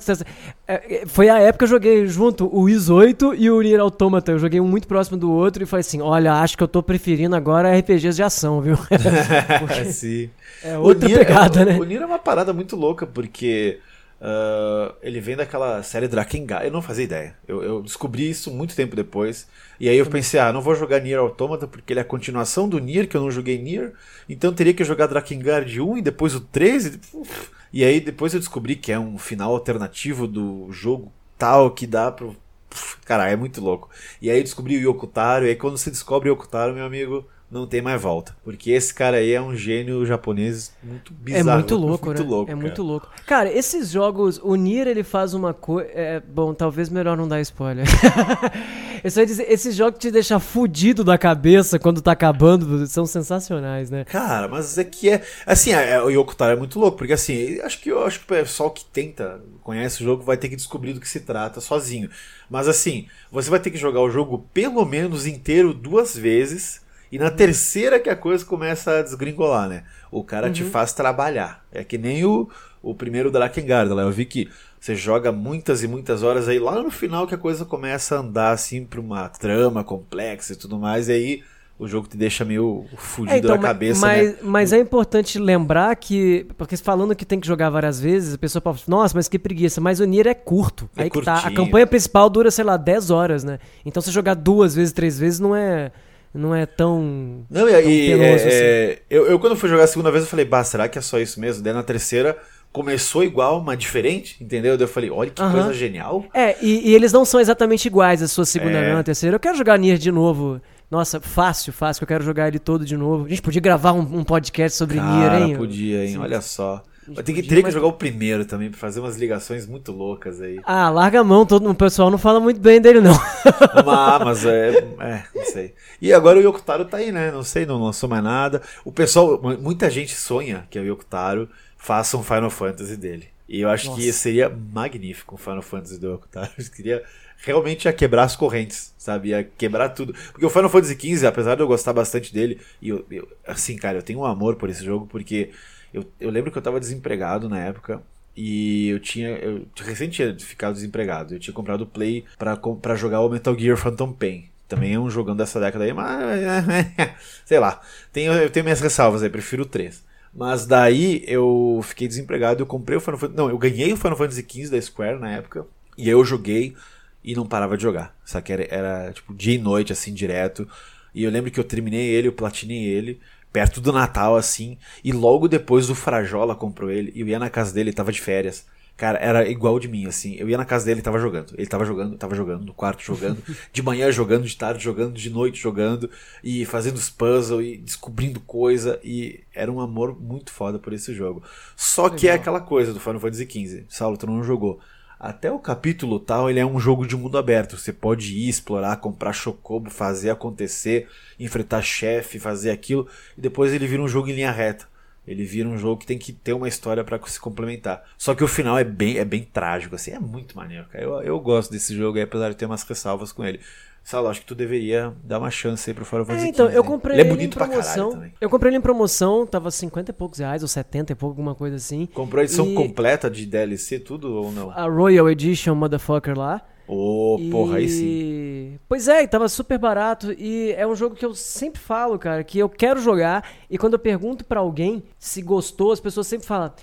é, é, foi a época que eu joguei junto o Is 8 e o Nier Automata. Eu joguei um muito próximo do outro e falei assim: olha, acho que eu tô preferindo agora RPGs de ação, viu? Sim. É outra Nier- pegada, o, né? O Nier é uma parada muito louca, porque ah, ele vem daquela série Drakengard. Eu não fazia ideia. Eu, eu descobri isso muito tempo depois. E aí eu pensei, ah, não vou jogar Nier Automata, porque ele é a continuação do Nier, que eu não joguei Nier. Então eu teria que jogar Drakengard 1 e depois o 13. Uf. E aí depois eu descobri que é um final alternativo do jogo tal que dá pro. Cara, é muito louco. E aí eu descobri o Yokotaro, e aí quando você descobre o Yokotaro, meu amigo, não tem mais volta. Porque esse cara aí é um gênio japonês muito bizarro. É muito louco, muito né? louco, é cara. muito louco. Cara, esses jogos, o Nier ele faz uma coisa. É, bom, talvez melhor não dar spoiler. Eu só ia dizer, esses jogos te deixam fudido da cabeça quando tá acabando, são sensacionais, né? Cara, mas é que é. Assim, é, é- o Yokotaro é muito louco, porque assim, acho que eu acho que o pessoal que tenta, conhece o jogo, vai ter que descobrir do que se trata sozinho. Mas assim, você vai ter que jogar o jogo pelo menos inteiro duas vezes. E na terceira que a coisa começa a desgringolar, né? O cara te faz trabalhar. É que nem o, o primeiro Drakengard lá. Eu vi que você joga muitas e muitas horas aí lá no final que a coisa começa a andar assim pra uma trama complexa e tudo mais. E aí o jogo te deixa meio fudido É, então, da ma- cabeça, mas, né? mas é importante lembrar que, porque falando que tem que jogar várias vezes, a pessoa fala, nossa, mas que preguiça, mas o Nier é curto. É Aí que tá, a campanha principal dura, sei lá, 10 horas, né? Então você jogar duas vezes, três vezes não é, não é tão... Não, e tão penoso é, assim. é, eu, eu quando fui jogar a segunda vez, eu falei, bah, será que é só isso mesmo? Daí na terceira começou igual, mas diferente, entendeu? Daí eu falei, olha que coisa genial. É, e, e eles não são exatamente iguais a sua segunda É. a terceira. Eu quero jogar Nier de novo. Nossa, fácil, fácil, que eu quero jogar ele todo de novo. A gente podia gravar um, um podcast sobre Nier, Cara, hein? podia, hein? Sim. Olha só. Vai ter que, teria que mas- jogar o primeiro também, pra fazer umas ligações muito loucas aí. Ah, larga a mão, todo o pessoal não fala muito bem dele, não. Ah, mas é, é, não sei. E agora o Yokotaro tá aí, né? Não sei, não lançou mais nada. O pessoal, mu- muita gente sonha que o Yokotaro faça um Final Fantasy dele. E eu acho Nossa. que seria magnífico um Final Fantasy do Yokotaro. Eu queria realmente ia quebrar as correntes, sabe? Ia quebrar tudo. Porque o Final Fantasy XV, apesar de eu gostar bastante dele, e eu, eu- assim, cara, eu tenho um amor por esse jogo, porque eu, eu lembro que eu tava desempregado na época. E eu tinha. Eu recém tinha ficado desempregado. Eu tinha comprado o Play pra jogar o Metal Gear Phantom Pain. Também é um jogão dessa década aí, mas. sei lá. Tenho, eu tenho minhas ressalvas aí, prefiro o 3. Mas daí eu fiquei desempregado, eu comprei o Final Fantasy. Não, eu ganhei o Final Fantasy XV da Square na época. E aí eu joguei e não parava de jogar. Só que era, era tipo dia e noite, assim, direto. E eu lembro que eu terminei ele, eu platinei ele, perto do Natal, assim. E logo depois o Frajola comprou ele. E eu ia na casa dele, ele tava de férias. Cara, era igual de mim, assim. Eu ia na casa dele e tava jogando. Ele tava jogando, tava jogando, no quarto jogando. De manhã jogando, de tarde jogando, de noite jogando. E fazendo os puzzles e descobrindo coisa. E era um amor muito foda por esse jogo. Só que é aquela coisa do Final Fantasy XV. Saulo, tu não jogou. Até o capítulo tal, ele é um jogo de mundo aberto. Você pode ir, explorar, comprar chocobo, fazer acontecer, enfrentar chefe, fazer aquilo. E depois ele vira um jogo em linha reta. Ele vira um jogo que tem que ter uma história pra se complementar. Só que o final é bem, é bem trágico, assim, é muito maneiro, cara. Eu, eu gosto desse jogo apesar de ter umas ressalvas com ele. Saulo, acho que tu deveria dar uma chance aí pro Final Fantasy É, então, XV, eu hein? comprei Ele é ele, bonito em promoção. Eu comprei ele em promoção, tava 50 e poucos reais, ou 70 e pouco, alguma coisa assim. Comprou a edição E- completa de DLC, tudo ou não? A Royal Edition Motherfucker lá. Ô, porra, aí sim. E- Pois é, e tava super barato e é um jogo que eu sempre falo, cara, que eu quero jogar e quando eu pergunto pra alguém se gostou, as pessoas sempre falam: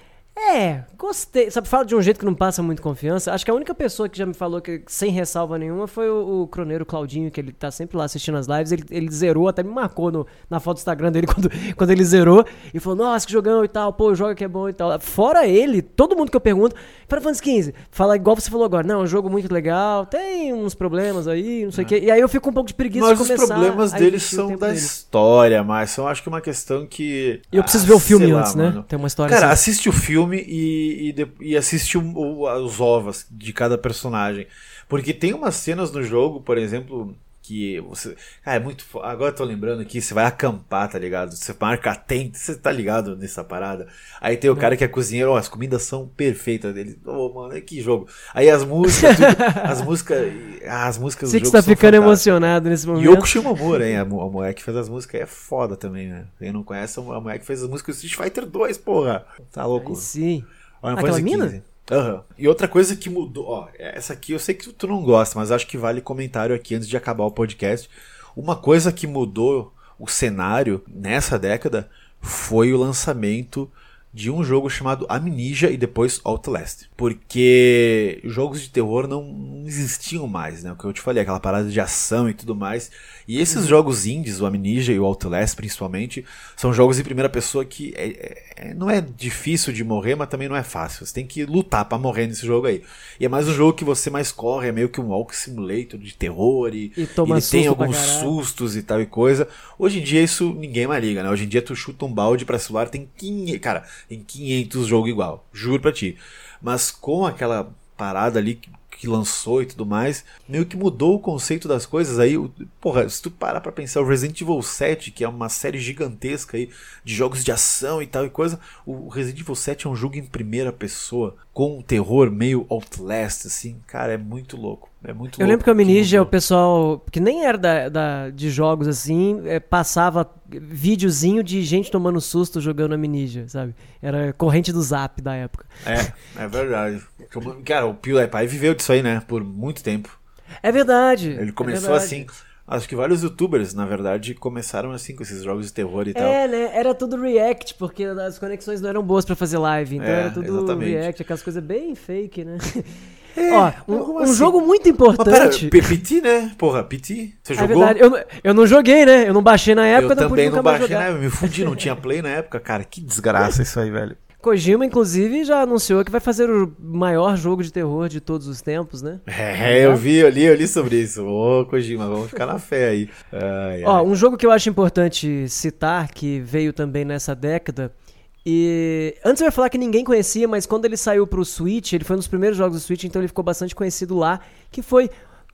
É, gostei. Sabe, fala de um jeito que não passa muito confiança. Acho que a única pessoa que já me falou que sem ressalva nenhuma foi o, o croneiro Claudinho, que ele tá sempre lá assistindo as lives. Ele, ele zerou, até me marcou no, na foto do Instagram dele quando, quando ele zerou. E falou, nossa, que jogão e tal, pô, joga que é bom e tal. Fora ele, todo mundo que eu pergunto, Final Fantasy XV, fala igual você falou agora. Não, é um jogo muito legal, tem uns problemas aí, não sei o é. quê. E aí eu fico um pouco de preguiça Mas de começar. Mas os problemas deles são da dele. história, mas são acho que uma questão que... E eu preciso ah, ver o filme antes, lá, né? Mano. Tem uma história Cara, assim. assiste o filme e e, e assiste os ovos de cada personagem. Porque tem umas cenas no jogo, por exemplo, que você. Ah, é muito. Agora eu tô lembrando aqui, você vai acampar, tá ligado? Você marca atento, você tá ligado nessa parada. Aí tem o Não. cara que é cozinheiro, ó, as comidas são perfeitas dele. Ô, oh, mano, que jogo. Aí as músicas, tudo, as músicas. As músicas Você que está ficando emocionado nesse momento. Yoko Shimomura, hein? A, a mulher que fez as músicas é foda também, né? Quem não conhece, a mulher que fez as músicas do Street Fighter 2, porra. Tá louco. Aí sim. Final Aquela mina? Uhum. E outra coisa que mudou, ó, essa aqui eu sei que tu não gosta, mas acho que vale comentário aqui antes de acabar o podcast. Uma coisa que mudou o cenário nessa década foi o lançamento de um jogo chamado Amnesia e depois Outlast. Porque jogos de terror não existiam mais, né? O que eu te falei, aquela parada de ação e tudo mais. E esses uhum. jogos indies, o Amnesia e o Outlast principalmente, são jogos em primeira pessoa que é, é, é não é difícil de morrer, mas também não é fácil. Você tem que lutar para morrer nesse jogo aí. E é mais um jogo que você mais corre, é meio que um walk simulator de terror e, e ele tem alguns sustos e tal e coisa. Hoje em dia isso ninguém mais liga, né? Hoje em dia tu chuta um balde para celular, tem 500, cara, tem 500 jogos igual, juro pra ti. Mas com aquela parada ali que lançou e tudo mais, meio que mudou o conceito das coisas. Aí, porra, se tu parar pra pensar, o Resident Evil 7, que é uma série gigantesca aí de jogos de ação e tal e coisa, o Resident Evil 7 é um jogo em primeira pessoa, com um terror meio Outlast, assim, cara, é muito louco. É muito Eu lembro que o Amnesia, o pessoal, que nem era da, da de jogos assim, é, passava videozinho de gente tomando susto jogando Amnesia, sabe? Era corrente do zap da época. É, é verdade. Cara, o PewDiePie viveu disso aí, né? Por muito tempo. É verdade. Ele começou é verdade. assim. Acho que vários youtubers, na verdade, começaram assim com esses jogos de terror e é, tal. É, né? Era tudo react, porque as conexões não eram boas para fazer live. Então é, era tudo exatamente. react, aquelas coisas bem fake, né? É, Ó, um, um assim? jogo muito importante. Mas pera, PT, né? Porra, PT. Você é jogou? É verdade. Eu, eu não joguei, né? Eu não baixei na época, eu não também não baixei, né? Eu me fudi, não tinha play na época, cara. Que desgraça isso aí, velho. Kojima, inclusive, já anunciou que vai fazer o maior jogo de terror de todos os tempos, né? É, eu vi, eu li, eu li sobre isso. Ô, Kojima, vamos ficar na fé aí. Ai, Ó, um jogo que eu acho importante citar, que veio também nessa década, e antes eu ia falar que ninguém conhecia, mas quando ele saiu pro Switch, ele foi um dos primeiros jogos do Switch, então ele ficou bastante conhecido lá, que foi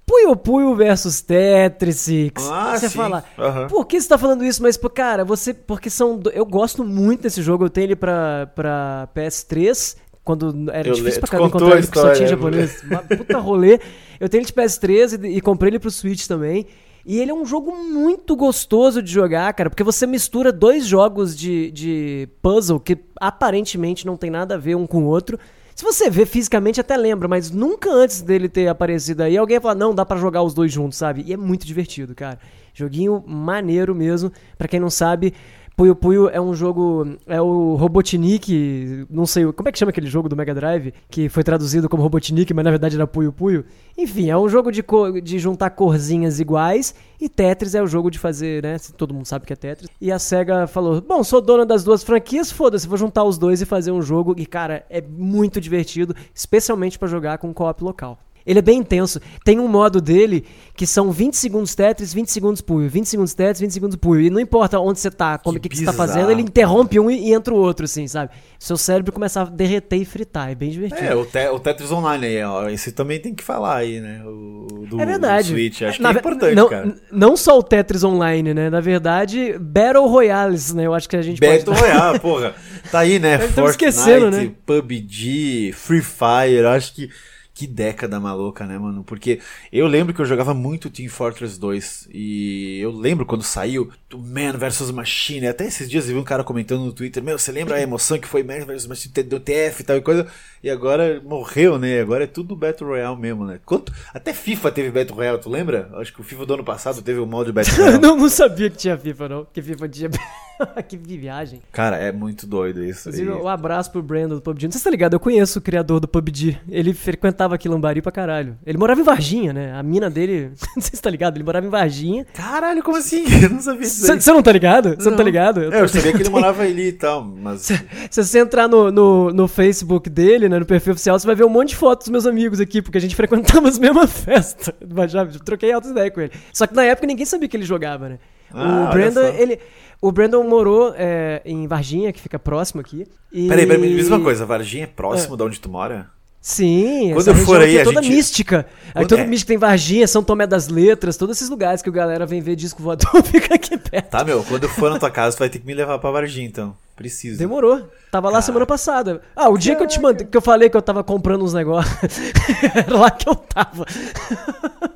Puyo Puyo versus Tetris. Ah, você sim. fala, uhum. por que você tá falando isso? Mas, cara, você. Porque são. Eu gosto muito desse jogo, eu tenho ele pra, pra PS3. Quando era eu difícil le... pra caramba encontrar ele, porque só tinha japonês. puta rolê. Eu tenho ele de PS3 e, e comprei ele pro Switch também. E ele é um jogo muito gostoso de jogar, cara, porque você mistura dois jogos de, de puzzle que aparentemente não tem nada a ver um com o outro. Se você vê fisicamente até lembra, mas nunca antes dele ter aparecido aí, alguém fala, não, dá para jogar os dois juntos, sabe? E é muito divertido, cara. Joguinho maneiro mesmo. para quem não sabe, Puyo Puyo é um jogo. É o Robotnik. Não sei. Como é que chama aquele jogo do Mega Drive? Que foi traduzido como Robotnik, mas na verdade era Puyo Puyo. Enfim, é um jogo de, cor, de juntar corzinhas iguais. E Tetris é o jogo de fazer, né? Todo mundo sabe que é Tetris. E a SEGA falou: Bom, sou dona das duas franquias, foda-se, vou juntar os dois e fazer um jogo. E, cara, é muito divertido, especialmente para jogar com co-op local. Ele é bem intenso. Tem um modo dele que são 20 segundos Tetris, 20 segundos Puyo, 20 segundos Tetris, 20 segundos Puyo. E não importa onde você tá, como que, que, que você tá fazendo, ele interrompe um e, e, entra o outro, assim, sabe? Seu cérebro começa a derreter e fritar. É bem divertido. É, o, te, o Tetris Online aí, ó. Esse também tem que falar aí, né? O, do, é verdade. Do Switch. Acho Na, que é importante, não, cara. Não só o Tetris Online, né? Na verdade, Battle Royales, né? Eu acho que a gente Battle pode... Royale, porra. Tá aí, né? Fortnite, né? PUBG, Free Fire. Acho que Que década maluca, né, mano? Porque eu lembro que eu jogava muito Team Fortress 2 e eu lembro quando saiu do Man vs Machine. Até esses dias eu vi um cara comentando no Twitter: Meu, você lembra a emoção que foi Man vs Machine, do TF e tal e coisa? E agora morreu, né? Agora é tudo Battle Royale mesmo, né? Quanto... Até FIFA teve Battle Royale, tu lembra? Acho que o FIFA do ano passado teve o modo Battle Royale. não, não sabia que tinha FIFA, não. Que FIFA tinha. que viagem. Cara, é muito doido isso. Inclusive, um abraço pro Brandon do PUBG. Não sei se tá ligado, eu conheço o criador do PUBG. Ele frequentava aqui Lambari pra caralho. Ele morava em Varginha, né? A mina dele. Não sei se tá ligado, ele morava em Varginha. Caralho, como assim? Eu não sabia disso. Você não tá ligado? Você não. não. tá ligado? Eu, é, eu sabia que ele morava ali e tal, mas. Se você entrar no, no, no Facebook dele, né, no perfil oficial, você vai ver um monte de fotos dos meus amigos aqui, porque a gente frequentava as mesmas festas. Mas já troquei altas ideias com ele. Só que na época ninguém sabia que ele jogava, né? Ah, o Brandon, ele. O Brandon morou é, em Varginha, que fica próximo aqui. E... Peraí, peraí, me diz uma coisa: Varginha é próximo é. de onde tu mora? Sim, quando eu for aí, é toda gente... mística. Aí toda é. mística tem Varginha, São Tomé das Letras, todos esses lugares que o galera vem ver disco voador fica aqui perto. Tá, meu, quando eu for na tua casa, tu vai ter que me levar pra Varginha, então. Preciso. Demorou. Tava lá semana passada. Ah, o dia que eu te mandei, que eu falei que eu tava comprando uns negócios, era lá que eu tava.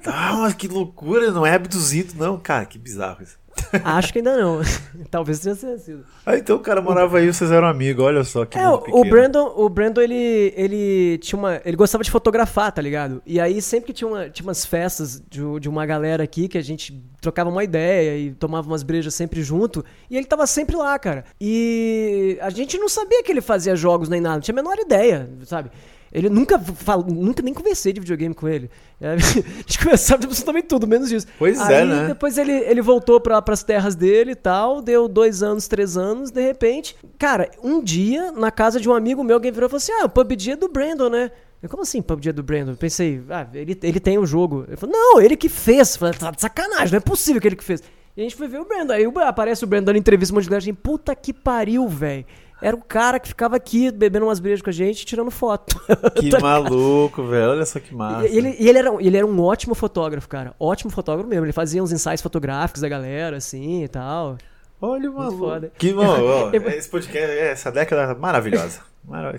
Ah, mas que loucura, não é abduzido, não, cara, que bizarro isso. Acho que ainda não. Talvez tenha sido. Ah, então o cara morava aí, vocês eram amigos, olha só que É, o Brandon, o Brandon ele, ele tinha uma, ele gostava de fotografar, tá ligado? E aí sempre que tinha, uma, tinha umas festas de, de uma galera aqui que a gente trocava uma ideia e tomava umas brejas sempre junto, e ele tava sempre lá, cara. E a gente não sabia que ele fazia jogos nem nada, não tinha a menor ideia, sabe? Ele nunca falou, nunca nem conversei de videogame com ele. A gente conversava absolutamente tudo, menos isso. Pois é, Aí, é, né? Depois ele, ele voltou para as terras dele e tal, deu dois anos, três anos, de repente. Cara, um dia, na casa de um amigo meu, alguém virou e falou assim: Ah, o PUBG é do Brandon, né? Eu, como assim PUBG é do Brandon? Eu pensei, ah, ele, ele tem o jogo. Ele falou, não, ele que fez. Eu falei, tá de sacanagem, não é possível que ele que fez. E a gente foi ver o Brandon. Aí aparece o Brandon dando entrevista um monte de gente, puta que pariu, velho era o cara que ficava aqui bebendo umas brejas com a gente tirando foto. Que tá maluco, velho. Olha só que massa. E ele, e ele, era, ele era um ótimo fotógrafo, cara. Ótimo fotógrafo mesmo. Ele fazia uns ensaios fotográficos da galera, assim e tal. Olha o maluco. Que bom. Esse podcast, essa década maravilhosa.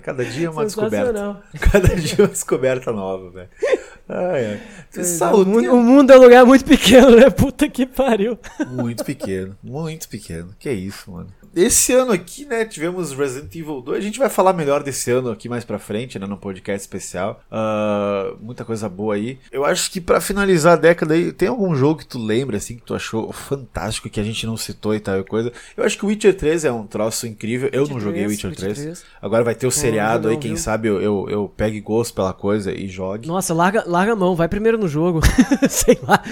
Cada dia é uma descoberta. Cada dia é uma descoberta nova, velho. Ai, ai. o, mundo, o mundo é um lugar muito pequeno, né? Puta que pariu. Muito pequeno, muito pequeno. Que isso, mano esse ano aqui, né, tivemos Resident Evil 2. A gente vai falar melhor desse ano aqui mais pra frente, né, no podcast especial. Uh, muita coisa boa aí. Eu acho que para finalizar a década aí, tem algum jogo que tu lembra, assim, que tu achou fantástico, que a gente não citou e tal coisa? Eu acho que o Witcher 3 é um troço incrível. Eu Witcher não joguei 3, Witcher 3. 3. Agora vai ter o seriado não, aí, quem viu? sabe eu, eu, eu pegue gosto pela coisa e jogue. Nossa, larga, larga a mão, vai primeiro no jogo. Sei lá.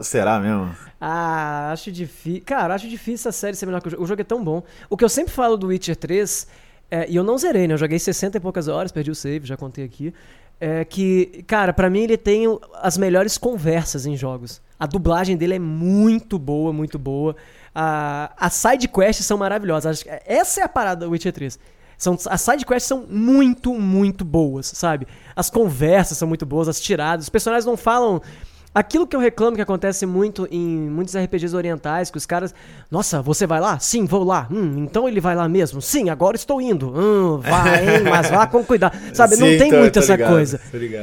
Será mesmo? Ah, acho difícil. Cara, acho difícil a série ser melhor que o jogo. O jogo é tão bom. O que eu sempre falo do Witcher 3, é, e eu não zerei, né? Eu joguei 60 e poucas horas, perdi o save, já contei aqui. É que, cara, para mim ele tem as melhores conversas em jogos. A dublagem dele é muito boa, muito boa. A, as side quests são maravilhosas. Essa é a parada do Witcher 3. São, as side quests são muito, muito boas, sabe? As conversas são muito boas, as tiradas. Os personagens não falam Aquilo que eu reclamo que acontece muito em muitos RPGs orientais, que os caras. Nossa, você vai lá? Sim, vou lá. Hum, então ele vai lá mesmo? Sim, agora estou indo. Hum, vai, hein, mas vá com cuidado. Sabe, Sim, não tem então, muito essa ligado, coisa.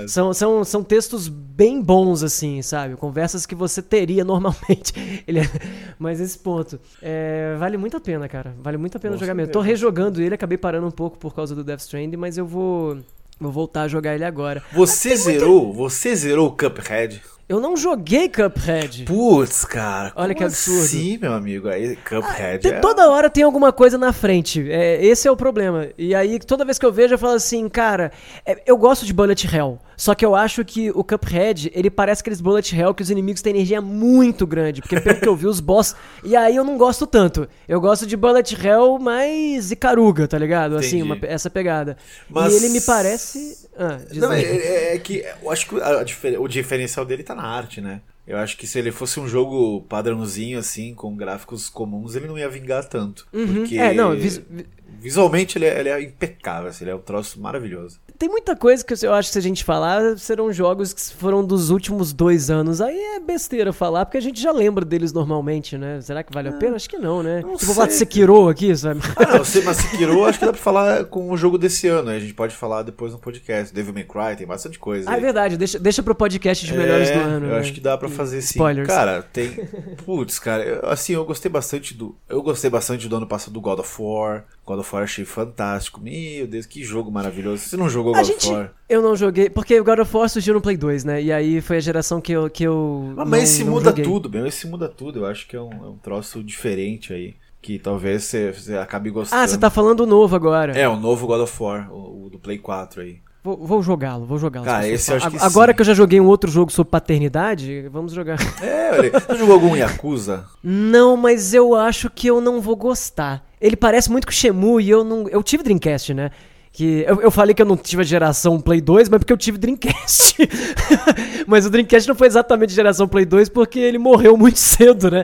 São, são, são textos bem bons, assim, sabe? Conversas que você teria normalmente. Ele é... Mas esse ponto. É, vale muito a pena, cara. Vale muito a pena Nossa, jogar mesmo. Tô rejogando ele, acabei parando um pouco por causa do Death Stranding, mas eu vou. Vou voltar a jogar ele agora. Você zerou? Muita... Você zerou o Cuphead? Eu não joguei Cuphead. Putz, cara. Olha que absurdo. Sim, meu amigo. Aí, Cuphead. Ah, é... Toda hora tem alguma coisa na frente. É, esse é o problema. E aí, toda vez que eu vejo, eu falo assim, cara, é, eu gosto de Bullet Hell. Só que eu acho que o Cuphead, ele parece aqueles Bullet Hell que os inimigos têm energia muito grande. Porque pelo que eu vi, os boss. E aí eu não gosto tanto. Eu gosto de Bullet Hell mais Icaruga, tá ligado? Assim, uma, essa pegada. Mas... E ele me parece. Ah, não, é, é, é, que eu acho que a, o diferencial dele tá na arte, né? Eu acho que se ele fosse um jogo padrãozinho, assim, com gráficos comuns, ele não ia vingar tanto. Uhum. Porque... É, não, vis Visualmente ele é, ele é impecável, assim, ele é um troço maravilhoso. Tem muita coisa que eu acho que se a gente falar, serão jogos que foram dos últimos dois anos. Aí é besteira falar, porque a gente já lembra deles normalmente, né? Será que vale a pena? Acho que não, né? Não tipo, falar de sei. Sekiro aqui, sabe? Ah, não, sei, mas Sekiro acho que dá pra falar com o jogo desse ano, né? A gente pode falar depois no podcast. Devil May Cry, tem bastante coisa. Ah, é verdade. Deixa, deixa pro podcast de melhores É, do ano. Eu né? acho que dá pra fazer sim. Spoilers. Cara, tem. Putz, cara, eu- assim, eu gostei bastante do. Eu gostei bastante do ano passado do God of War. God of War achei fantástico. Meu Deus, que jogo maravilhoso. Você não jogou A God gente. of War? Eu não joguei. Porque o God of War surgiu no Play 2, né? E aí foi a geração que eu. Que eu Ah, não- mas esse não muda joguei. tudo, meu. Esse muda tudo. Eu acho que é um, é um troço diferente aí. Que talvez você, você acabe gostando. Ah, você tá falando do novo agora. É, o novo God of War, o, o do Play 4 aí. Vou, jogá-lo, vou jogá-lo. Cara, esse eu acho que Agora sim. que eu já joguei um outro jogo sobre paternidade, vamos jogar. É, olha. Você jogou algum Yakuza? Não, mas eu acho que eu não vou gostar. Ele parece muito com o Shemu e eu não. Eu tive Dreamcast, né? Que eu, eu falei que eu não tive a geração Play 2, mas porque eu tive Dreamcast. mas o Dreamcast não foi exatamente geração Play 2 porque ele morreu muito cedo, né?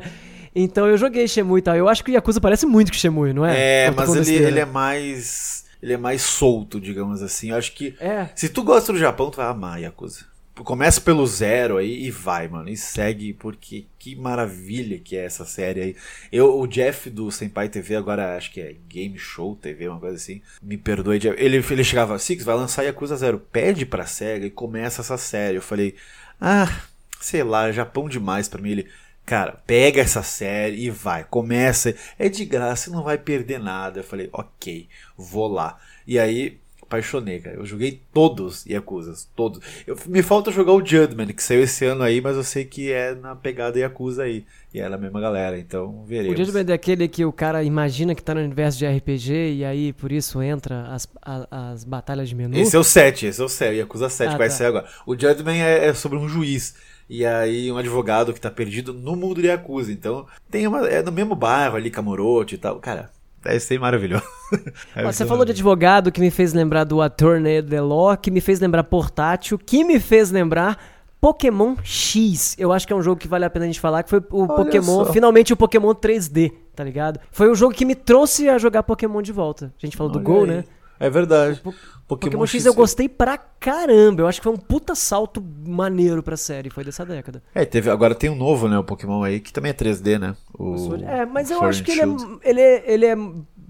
Então eu joguei Shemu e tal. Eu acho que o Yakuza parece muito com o Shemu, não é? É, mas ele, ele é mais. Ele é mais solto, digamos assim. Eu acho que. É. Se tu gosta do Japão, tu vai amar Yakuza. Começa pelo zero aí e vai, mano. E segue, porque que maravilha que é essa série aí. Eu, o Jeff do Senpai TV, agora acho que é Game Show TV, uma coisa assim. Me perdoe, Jeff. Ele, ele chegava, Six, vai lançar Yakuza Zero. Pede pra SEGA e começa essa série. Eu falei, ah, sei lá, Japão demais pra mim. Ele, cara, pega essa série e vai, começa. É de graça, não vai perder nada. Eu falei, ok, vou lá. E aí, apaixonei, cara. Eu joguei todos Yakuzas, todos. Eu, me falta jogar o Judgment, que saiu esse ano aí, mas eu sei que é na pegada Yakuza aí. E é na mesma galera, então veremos. O Judgment é aquele que o cara imagina que tá no universo de RPG e aí por isso entra as, a- as batalhas de menu. Esse é o 7, esse é o 7, Yakuza 7 Ah, vai tá. sair agora. O Judgment é, é sobre um juiz. E aí um advogado que tá perdido no mundo de Yakuza. Então tem uma, é no mesmo bairro ali, Kamurocho e tal. Cara, deve ser maravilhoso. Deve ser Você falou de advogado que me fez lembrar do Attorney the Law, que me fez lembrar portátil, que me fez lembrar Pokémon X. Eu acho que é um jogo que vale a pena a gente falar, que foi o Pokémon, só. finalmente o Pokémon 3D, tá ligado? Foi o jogo que me trouxe a jogar Pokémon de volta. A gente falou do Olha Gol, aí. né? É verdade. Pokémon, X eu gostei pra caramba. Eu acho que foi um puta salto maneiro pra série, foi dessa década. É, teve, agora tem um novo, né, o Pokémon aí, que também é 3D, né? O, É, mas eu Sword acho que ele é, ele, é, ele é-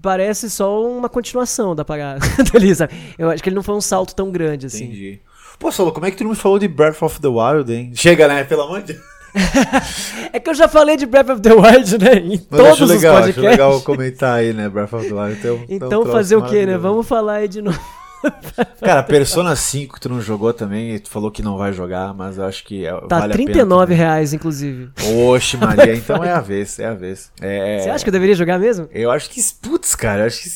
Parece só uma continuação da parada dali, sabe? Eu acho que ele não foi um salto tão grande assim. Entendi. Pô, Solo, como é que tu não me falou de Breath of the Wild, hein? Chega, né? Pelo amor de Deus. É que eu já falei de Breath of the Wild, né? Em Mas todos acho os legal, acho podcasts. legal comentar aí, né? Breath of the Wild. Tem um- tem um Então fazer o quê, né? Vamos falar aí de novo. Cara, Persona 5 que tu não jogou também, e tu falou que não vai jogar, mas eu acho que é, Tá vale a R$ pena 39 também. reais, inclusive. Oxe, Maria, então é a vez, é a vez. É, Você acha que eu deveria jogar mesmo? Eu acho que. Putz, cara, eu acho que.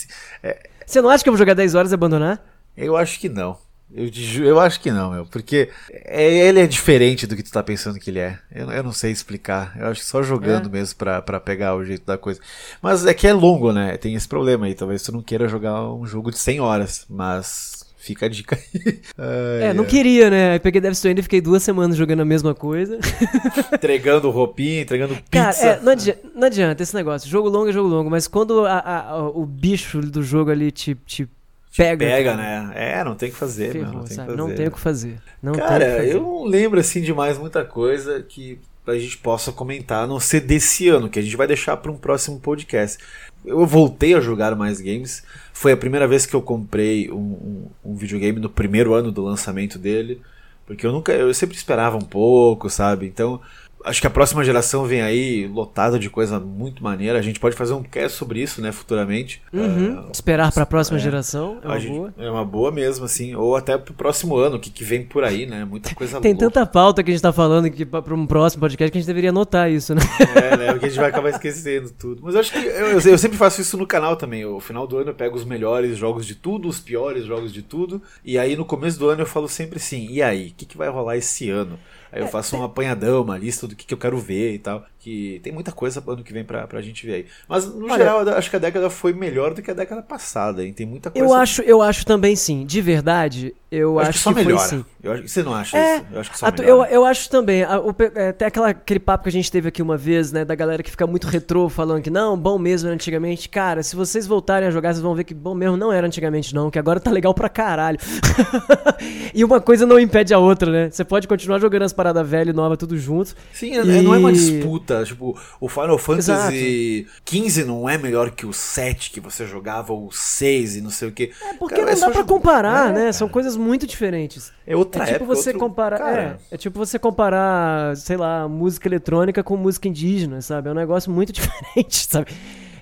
é, Você não acha que eu vou jogar 10 horas e abandonar? eu acho que não. Eu, te eu acho que não, meu. Porque é- ele é diferente do que tu tá pensando que ele é. Eu, eu não sei explicar. Eu acho que só jogando É? mesmo pra, pra pegar o jeito da coisa. Mas é que é longo, né? Tem esse problema aí. Talvez tu não queira jogar um jogo de 100 horas. Mas fica a dica aí. Ai, É, não ai. queria, né? Aí peguei Death Stranding e fiquei duas semanas jogando a mesma coisa. Entregando roupinha, entregando pizza. Cara, é, não, adianta, não adianta esse negócio. Jogo longo é jogo longo, mas quando a- a- o bicho do jogo ali te, te pega. Pega, né? É, não tem o que fazer, meu. Ferrou, Não tem o que fazer. Não tem o que fazer. Não Cara, fazer. eu não lembro assim de mais muita coisa que a gente possa comentar, a não ser desse ano, que a gente vai deixar para um próximo podcast. Eu voltei a jogar mais games. Foi a primeira vez que eu comprei um, um- um videogame no primeiro ano do lançamento dele. Porque eu nunca. Eu sempre esperava um pouco, sabe? Então. Acho que a próxima geração vem aí lotada de coisa muito maneira. A gente pode fazer um cast sobre isso, né, futuramente. Uhum. Esperar pra próxima é. geração é A uma gente- boa. É uma boa mesmo, assim. Ou até pro próximo ano, o que, que vem por aí, né? Muita coisa Tem louca. tanta pauta que a gente tá falando que pra, pra um próximo podcast que a gente deveria anotar isso, né? É, né? Porque a gente vai acabar esquecendo tudo. Mas eu acho que eu, eu- eu sempre faço isso no canal também. No final do ano eu pego os melhores jogos de tudo, os piores jogos de tudo. E aí no começo do ano eu falo sempre assim: e aí, o que, que vai rolar esse ano? Aí eu faço um apanhadão, uma lista do que, que eu quero ver e tal. Que tem muita coisa ano que vem pra, pra gente ver aí. Mas no Olha- geral, eu acho que a década foi melhor do que a década passada, hein? Tem muita coisa. Eu acho, eu acho também sim, de verdade. Eu, acho, acho que só foi melhora. sim. Eu acho, você não acha É, isso? Eu acho que só A tu- eu, eu acho também. a- o pe- é, Até aquela, aquele papo que a gente teve aqui uma vez, né? Da galera que fica muito retrô falando que não, bom mesmo era antigamente. Cara, se vocês voltarem a jogar, vocês vão ver que bom mesmo não era antigamente, não. Que agora tá legal pra caralho. e uma coisa não impede a outra, né? Você pode continuar jogando as paradas velhas e novas tudo junto. Sim, é- não é uma E- disputa. Tipo, o Final Fantasy XV não é melhor que o 7 que você jogava, ou o 6 e não sei o que. É porque não dá pra comparar, né? São coisas. coisas muito diferentes. É outra é tipo época, você outro- comparar. Cara, É, é tipo você comparar, sei lá, música eletrônica com música indígena, sabe? É um negócio muito diferente, sabe?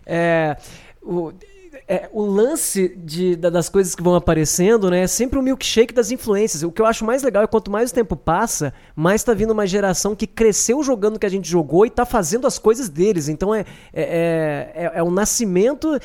É, o, é, o lance de, da- das coisas que vão aparecendo, né? É sempre o milkshake das influências. O que eu acho mais legal é quanto mais o tempo passa, mais tá vindo uma geração que cresceu jogando o que a gente jogou e tá fazendo as coisas deles. Então é, é, é, é um nascimento.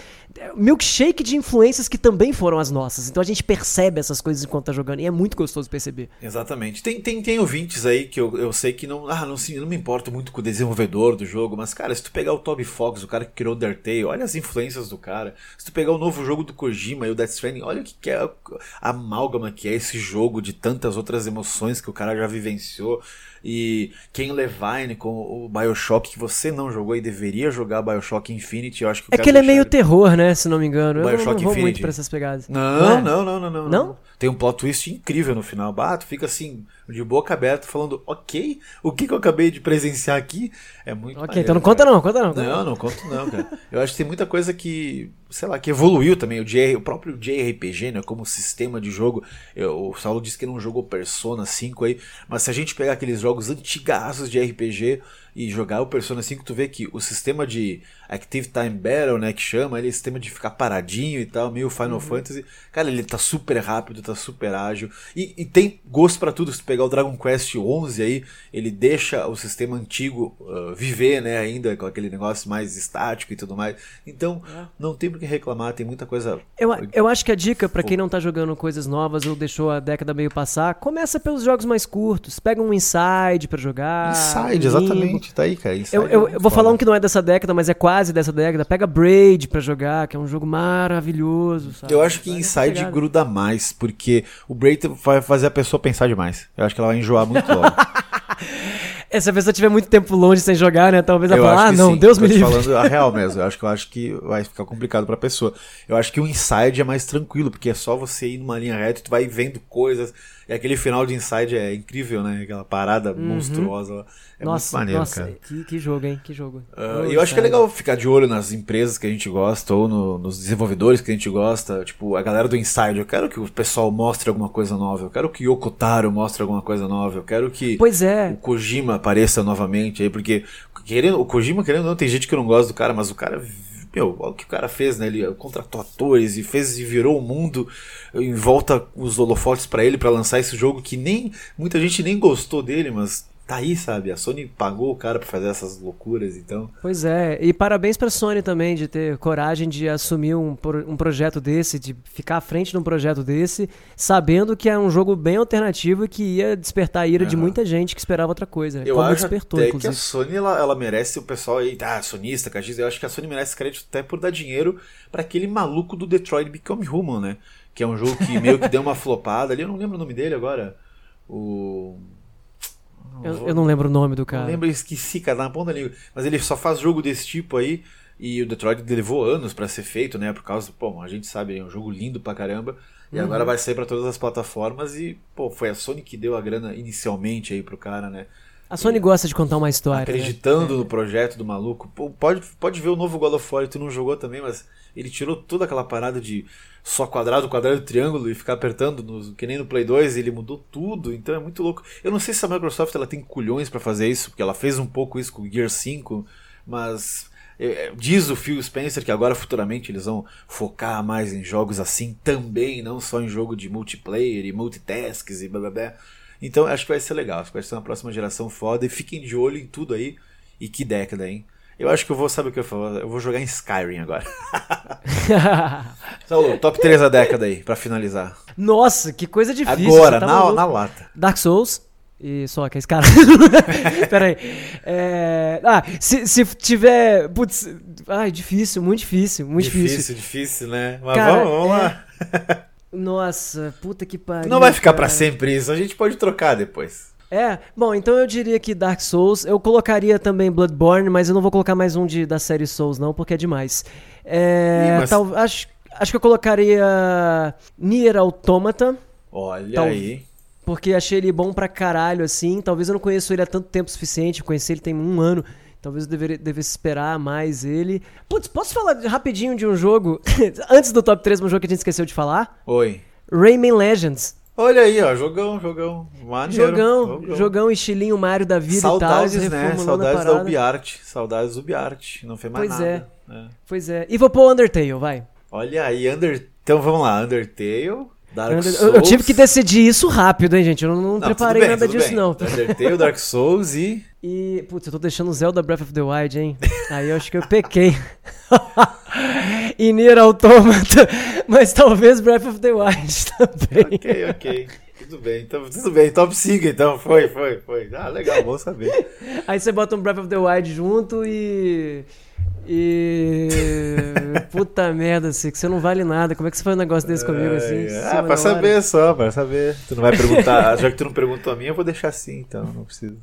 Milkshake de influências que também foram as nossas. Então a gente percebe essas coisas enquanto tá jogando. E é muito gostoso perceber. Exatamente. Tem, tem, tem ouvintes aí que eu, eu sei que não, ah, não, se- não me importo muito com o desenvolvedor do jogo, mas, cara, se tu pegar o Toby Fox, o cara que criou o Undertale, olha as influências do cara. Se tu pegar o novo jogo do Kojima e o Death Stranding, olha o que, que é a amálgama que é esse jogo de tantas outras emoções que o cara já vivenciou. E Ken Levine com o Bioshock, que você não jogou e deveria jogar Bioshock Infinity, eu acho que eu É que ele é meio terror, né? Se não me engano. Eu não, Bioshock não vou Infinity. muito pra essas pegadas. Não, é? não, não, não, não, Não? Tem um plot twist incrível no final. Bato, fica assim, de boca aberta, falando, ok, o que, que eu acabei de presenciar aqui é muito. Ok, maneiro, então não cara. conta não, conta não. conta Não, não conto não, cara. Eu acho que tem muita coisa que, sei lá, que evoluiu também. O, J, o próprio JRPG, né, como sistema de jogo. Eu- o Saulo disse que não jogou Persona 5 aí, mas se a gente pegar aqueles jogos antigaços de RPG e jogar o Persona 5, tu vê que o sistema de Active Time Battle, né, que chama, ele é sistema de ficar paradinho e tal, meio Final Uhum. Fantasy. Cara, ele tá super rápido, tá super ágil. E, e tem gosto pra tudo. Se tu pegar o Dragon Quest 11 aí, ele deixa o sistema antigo uh, viver, né, ainda com aquele negócio mais estático e tudo mais. Então, É. não tem por que reclamar, tem muita coisa. Eu, eu acho que a dica pra quem não tá jogando coisas novas ou deixou a década meio passar, começa pelos jogos mais curtos. Pega um Inside pra jogar. Inside, Limbo. Exatamente, tá aí, cara. Inside Eu, é eu- muito eu vou falar um que não é dessa década, mas é quase dessa década. Pega Braid pra jogar, que é um jogo maravilhoso, sabe? Eu acho que Inside gruda mais, porque o Braid vai fazer a pessoa pensar demais. Eu acho que ela vai enjoar muito logo. É, se a pessoa tiver muito tempo longe sem jogar, né? Talvez ela fale, ah, não, sim, Deus tô me livre. falando a real mesmo. Eu acho que eu acho que vai ficar complicado pra pessoa. Eu acho que o Inside é mais tranquilo, porque é só você ir numa linha reta e tu vai vendo coisas. E aquele final de Inside é incrível, né? Aquela parada monstruosa. É Uhum. nossa, muito maneiro, nossa, cara. Que, que jogo, hein? Que jogo. Oh, e eu acho que é legal ficar de olho nas empresas que a gente gosta ou no- nos desenvolvedores que a gente gosta. Tipo, a galera do Inside. Eu quero que o pessoal mostre alguma coisa nova. Eu quero que o Yoko Taro mostre alguma coisa nova. Eu quero que Pois é. o Kojima apareça novamente aí, porque querendo, o Kojima, querendo ou não, tem gente que não gosta do cara, mas o cara. Meu, olha o que o cara fez, né? Ele contratou atores e fez e virou o mundo em volta os holofotes pra ele pra lançar esse jogo que nem muita gente nem gostou dele, mas tá aí, sabe? A Sony pagou o cara pra fazer essas loucuras, então. Pois é, e parabéns pra Sony também de ter coragem de assumir um, um projeto desse, de ficar à frente de um projeto desse, sabendo que é um jogo bem alternativo e que ia despertar a ira de Aham. muita gente que esperava outra coisa. né? Eu Como acho despertou, até que inclusive. a Sony ela, ela merece o pessoal aí, ah, sonista, cachista, eu acho que a Sony merece crédito até por dar dinheiro pra aquele maluco do Detroit Become Human, né? Que é um jogo que meio que deu uma flopada ali, eu não lembro o nome dele agora. O. Eu, eu não lembro o nome do cara. lembro, eu esqueci, cara, na ponta língua. Mas ele só faz jogo desse tipo aí. E o Detroit levou anos pra ser feito, né? Por causa, pô, a gente sabe, é um jogo lindo pra caramba. E Uhum. agora vai sair pra todas as plataformas. E, pô, foi a Sony que deu a grana inicialmente aí pro cara, né? A Sony gosta de contar uma história. né? acreditando no projeto do maluco. Pô, pode, pode ver o novo God of War, tu não jogou também, mas ele tirou toda aquela parada de só quadrado, quadrado, triângulo e ficar apertando, no, que nem no Play 2, ele mudou tudo, então é muito louco. Eu não sei se a Microsoft ela tem culhões pra fazer isso, porque ela fez um pouco isso com o Gear 5, mas é, diz o Phil Spencer que agora futuramente eles vão focar mais em jogos assim também, não só em jogo de multiplayer e multitasks e blá blá blá. Então acho que vai ser legal, acho que vai ser uma próxima geração foda e fiquem de olho em tudo aí. E que década, hein? Eu acho que eu vou, sabe o que eu vou? Eu vou jogar em Skyrim agora. Saulo, top 3 da década aí, pra finalizar. Nossa, que coisa difícil. agora, tá na, na lata. Dark Souls. E só que é esse cara. Pera aí. É, Ah, se, se tiver. Putz. Ai, difícil, muito difícil, muito difícil. difícil, difícil, né? Mas Cara, vamos, vamos é- lá. Nossa, puta que pariu. Não vai ficar pra sempre isso, a gente pode trocar depois. É, bom, então eu diria que Dark Souls. Eu colocaria também Bloodborne, mas eu não vou colocar mais um de, da série Souls, não, porque é demais. É, Ih, mas- tal- acho, acho que eu colocaria Nier Automata, Olha Tal- aí. porque achei ele bom pra caralho, assim. Talvez eu não conheço ele há tanto tempo suficiente, eu conheci ele tem um ano. Talvez eu deveria, devesse esperar mais ele. Putz, posso falar rapidinho de um jogo? Antes do top 3, um jogo que a gente esqueceu de falar? Oi. Rayman Legends. Olha aí, ó, jogão, jogão. Maneiro, Jogão, jogão, estilinho Mario da vida Saudades, e tal. né? Saudades da. UbiArt. Saudades do UbiArt. Não fez mais Pois nada. É. Pois é. E vou pôr Undertale, vai. Olha aí, Under... então vamos lá, Undertale, Dark Under- Souls. eu, eu tive que decidir isso rápido, hein, gente? Eu não, não Não, preparei bem, nada disso, bem. não. Undertale, Dark Souls e... E, putz, eu tô deixando Zelda Breath of the Wild, hein? Aí eu acho que eu pequei. e Nier Automata, mas talvez Breath of the Wild também. Ok, ok. Tudo bem, então, tudo bem. Top 5 então, foi, foi, foi. Ah, legal, bom saber. Aí você bota um Breath of the Wild junto e. E. Puta merda, Six, você não vale nada. Como é que você faz um negócio desse comigo assim? É, ah, pra hora? saber só, pra saber. Tu não vai perguntar, já que tu não perguntou a minha, eu vou deixar assim, então, não preciso.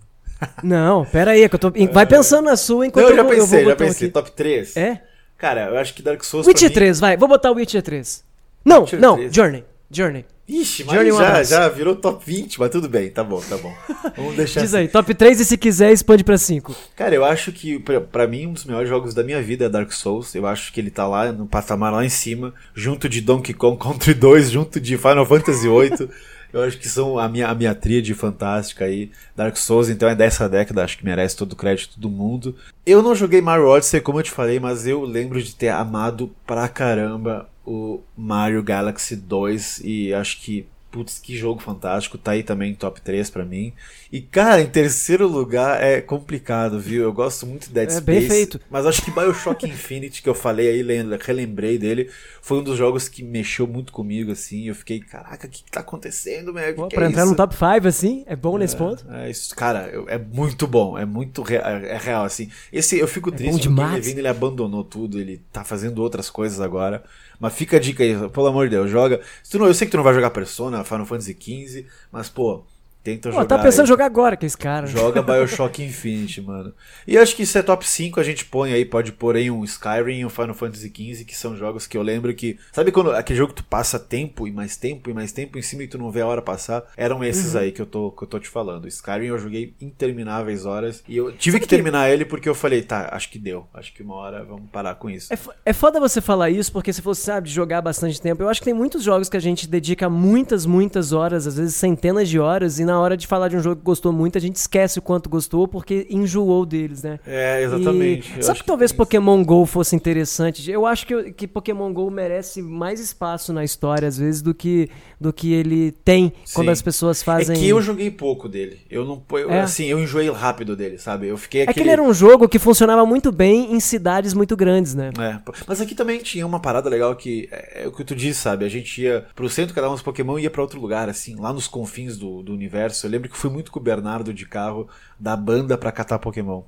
Não, pera aí, que eu tô. Vai pensando na sua enquanto Não, eu já eu pensei, já pensei. aqui. Top 3? É? Cara, eu acho que Dark Souls Witcher mim... 3, vai. Vou botar o Witcher 3. Não, Witcher não, 3. Journey. Journey. Ixi, mas Journey, um já, já virou top 20, mas tudo bem, tá bom, tá bom. Vamos deixar Diz assim. aí, top 3 e se quiser expande pra 5. Cara, eu acho que, pra mim, um dos melhores jogos da minha vida é Dark Souls. Eu acho que ele tá lá, no patamar lá em cima, junto de Donkey Kong Country 2, junto de Final Fantasy VIII. Eu acho que são a minha, a minha tríade fantástica aí. Dark Souls, então, é dessa década, acho que merece todo o crédito do mundo. Eu não joguei Mario Odyssey, como eu te falei, mas eu lembro de ter amado pra caramba o Mario Galaxy 2 e acho que Putz, que jogo fantástico, tá aí também top 3 pra mim. E, cara, em terceiro lugar é complicado, viu? Eu gosto muito de Dead É Space. bem feito. Mas acho que Bioshock Infinite, que eu falei aí, lem- relembrei dele, foi um dos jogos que mexeu muito comigo, assim. Eu fiquei, caraca, o que, que tá acontecendo, meu? Pô, Que que pra é entrar isso? no top 5, assim, é bom nesse ponto. É isso, cara, é muito bom, é muito rea- é real, assim. Esse eu fico É triste porque o Levine ele abandonou tudo, ele tá fazendo outras coisas agora. Mas fica a dica aí, pelo amor de Deus, joga. Se tu não, eu sei que tu não vai jogar Persona, Final Fantasy XV, mas pô, tenta Pô, jogar. tá pensando em jogar agora que esse cara. Joga Bioshock Infinite, mano. E acho que isso é top 5, a gente põe aí, pode pôr aí um Skyrim e um Final Fantasy XV, que são jogos que eu lembro que. Sabe quando aquele jogo que tu passa tempo e mais tempo e mais tempo em cima e tu não vê a hora passar? Eram esses Uhum. aí que eu, tô, que eu tô te falando. Skyrim eu joguei intermináveis horas e eu tive que terminar ele porque eu falei, tá, acho que deu. Acho que uma hora vamos parar com isso. É, é foda você falar isso, porque se você sabe jogar bastante tempo, eu acho que tem muitos jogos que a gente dedica muitas, muitas horas, às vezes centenas de horas, e na hora de falar de um jogo que gostou muito, a gente esquece o quanto gostou, porque enjoou deles, né? É, exatamente. E sabe acho que talvez isso. Pokémon GO fosse interessante? Eu acho que, que Pokémon GO merece mais espaço na história, às vezes, do que, do que ele tem quando Sim. as pessoas fazem. É que eu joguei pouco dele. Eu não. Eu, É. Assim, eu enjoei rápido dele, sabe? Eu fiquei É que aquele. ele era um jogo que funcionava muito bem em cidades muito grandes, né? É, mas aqui também tinha uma parada legal que é, é o que tu disse, sabe? A gente ia pro centro cada um dos Pokémon e ia pra outro lugar, assim, lá nos confins do, do universo. Eu lembro que fui muito com o Bernardo de carro da banda pra catar Pokémon.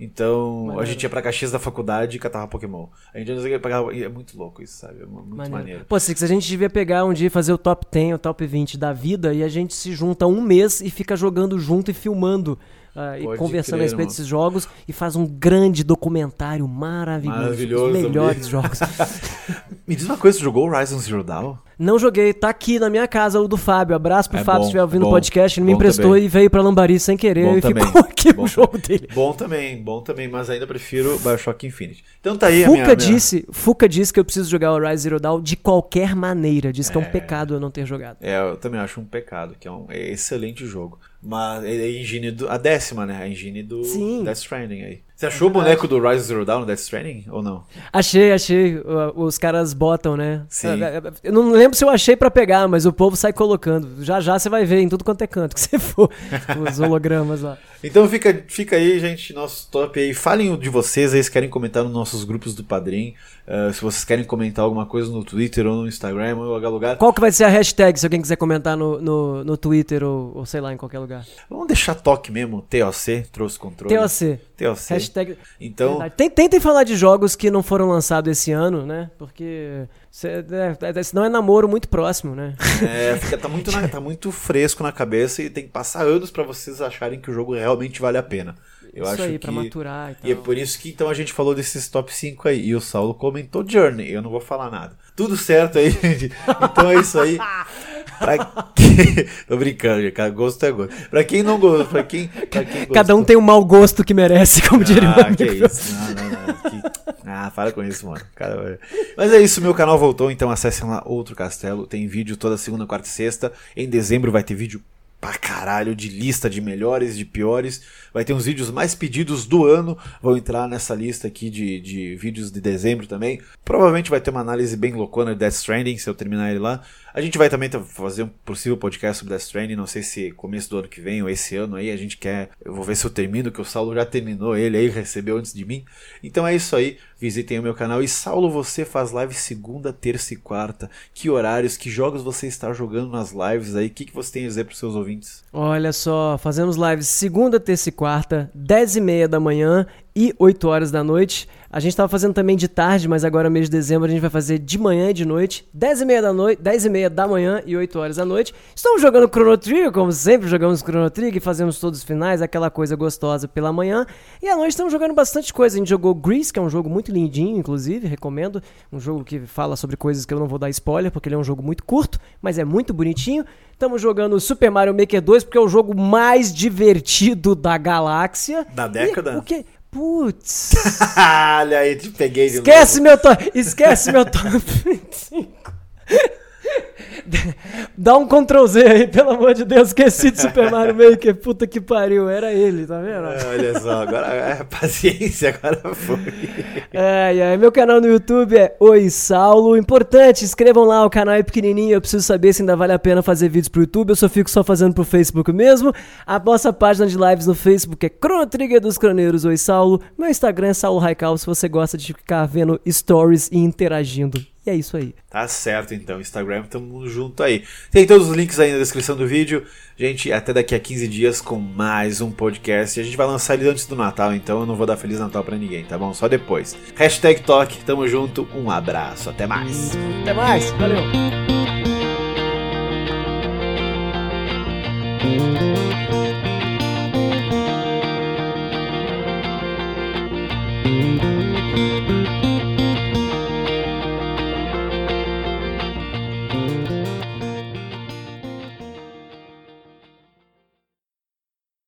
Então, a Maneiro. gente ia pra Caxias da faculdade e catava Pokémon. A gente ia pegava. e É muito louco isso, sabe? É muito maneiro. Maneiro. Pô, Six, a gente devia pegar um dia e fazer o top 10, o top 20 da vida e a gente se junta um mês e fica jogando junto e filmando. ah, e conversando crer, a respeito irmão. desses jogos e faz um grande documentário maravilhoso. Maravilhoso, Os melhores jogos. Me diz uma coisa, tu jogou Horizon Zero Dawn? Não joguei, tá aqui na minha casa o do Fábio. Abraço pro É Fábio bom, se estiver ouvindo o bom, podcast. Ele me emprestou também. e veio pra Lambari sem querer Bom e também, ficou aqui bom o jogo dele. Bom também, bom também, mas ainda prefiro Bioshock Infinite. Então tá aí a minha, Fuca minha- disse, Fuca disse que eu preciso jogar o Horizon Zero Dawn de qualquer maneira. Diz que é um pecado eu não ter jogado. É, eu também acho um pecado, que é um é excelente jogo. Mas é a engine do. A décima, né? A engine do Sim. Death Stranding aí. Você achou o boneco do Horizon Zero Dawn no Death Stranding ou não? Achei, achei. Os caras botam, né? Sim. Uh, Eu não lembro se eu achei pra pegar, mas o povo sai colocando. Já já você vai ver em tudo quanto é canto que você for. os hologramas lá. Então fica, fica aí, gente, nosso top aí. Falem de vocês aí, se querem comentar nos nossos grupos do Padrim. Uh, se vocês querem comentar alguma coisa no Twitter ou no Instagram ou em algum lugar. Qual que vai ser a hashtag se alguém quiser comentar no, no, no Twitter ou, ou sei lá, em qualquer lugar? Vamos deixar toque mesmo, TOC, trouxe controle. TOC. TLC. Hashtag... Então, Verdade. Tentem falar de jogos que não foram lançados esse ano, né? Porque cê- é, é, senão é namoro muito próximo, né? é, fica, tá, muito na- tá muito fresco na cabeça e tem que passar anos pra vocês acharem que o jogo realmente vale a pena. Eu Isso acho aí, que... pra maturar e tal. E é por isso que então a gente falou desses top 5 aí. E o Saulo comentou Journey, eu não vou falar nada. Tudo certo aí, gente. Então é isso aí. Pra quem... Tô brincando. Cada gosto é gosto. Pra quem não gostou, pra quem, pra quem Cada um tem o mau gosto que merece, como diria o Ah, que isso. Não, não, não. Que- Ah, para com isso, mano. Cara, Mas é isso, meu canal voltou, então acessem lá Outro Castelo. Tem vídeo toda segunda, quarta e sexta. Em dezembro vai ter vídeo pra caralho de lista de melhores, de piores. Vai ter uns vídeos mais pedidos do ano. Vão entrar nessa lista aqui de, de vídeos de dezembro também. Provavelmente vai ter uma análise bem loucona de Death Stranding, se eu terminar ele lá. A gente vai também fazer um possível podcast sobre Death Stranding. Não sei se começo do ano que vem ou esse ano aí. A gente quer. Eu vou ver se eu termino, que o Saulo já terminou ele aí, recebeu antes de mim. Então é isso aí. Visitem o meu canal. E Saulo, você faz live segunda, terça e quarta. Que horários, que jogos você está jogando nas lives aí? O que, que você tem a dizer para os seus ouvintes? Olha só, fazemos lives segunda, terça e quarta, 10 e meia da manhã e 8 horas da noite. A gente tava fazendo também de tarde, mas agora mês de dezembro a gente vai fazer de manhã e de noite, 10 e meia da noite, 10 e meia da manhã e 8 horas da noite. Estamos jogando Chrono Trigger, como sempre, jogamos Chrono Trigger e fazemos todos os finais, aquela coisa gostosa pela manhã. E à noite estamos jogando bastante coisa. A gente jogou Grease, que é um jogo muito lindinho, inclusive, recomendo. Um jogo que fala sobre coisas que eu não vou dar spoiler, porque ele é um jogo muito curto, mas é muito bonitinho. Estamos jogando Super Mario Maker 2, porque é o jogo mais divertido da galáxia. Da E década? o que? Putz. Olha aí, te peguei de Esquece novo. meu top. Esquece meu top 25. Dá um Ctrl Z aí, pelo amor de Deus. Esqueci de Super Mario Maker. Puta que pariu. Era ele, tá vendo? É, olha só, agora é paciência, agora foi. Ai, ai, meu canal no YouTube é Oi Saulo. Importante, inscrevam lá, o canal é pequenininho. Eu preciso saber se ainda vale a pena fazer vídeos pro YouTube. Eu só fico só fazendo pro Facebook mesmo. A nossa página de lives no Facebook é Chrono Trigger dos Croneiros Oi Saulo. Meu Instagram é Saulo Raical, se você gosta de ficar vendo stories e interagindo. E é isso aí. Tá certo então, Instagram, tamo junto aí. Tem todos os links aí na descrição do vídeo. Gente, até daqui a 15 dias com mais um podcast. E a gente vai lançar ele antes do Natal, então eu não vou dar Feliz Natal pra ninguém, tá bom? Só depois. Hashtag Talk, tamo junto, um abraço, até mais. Até mais, valeu.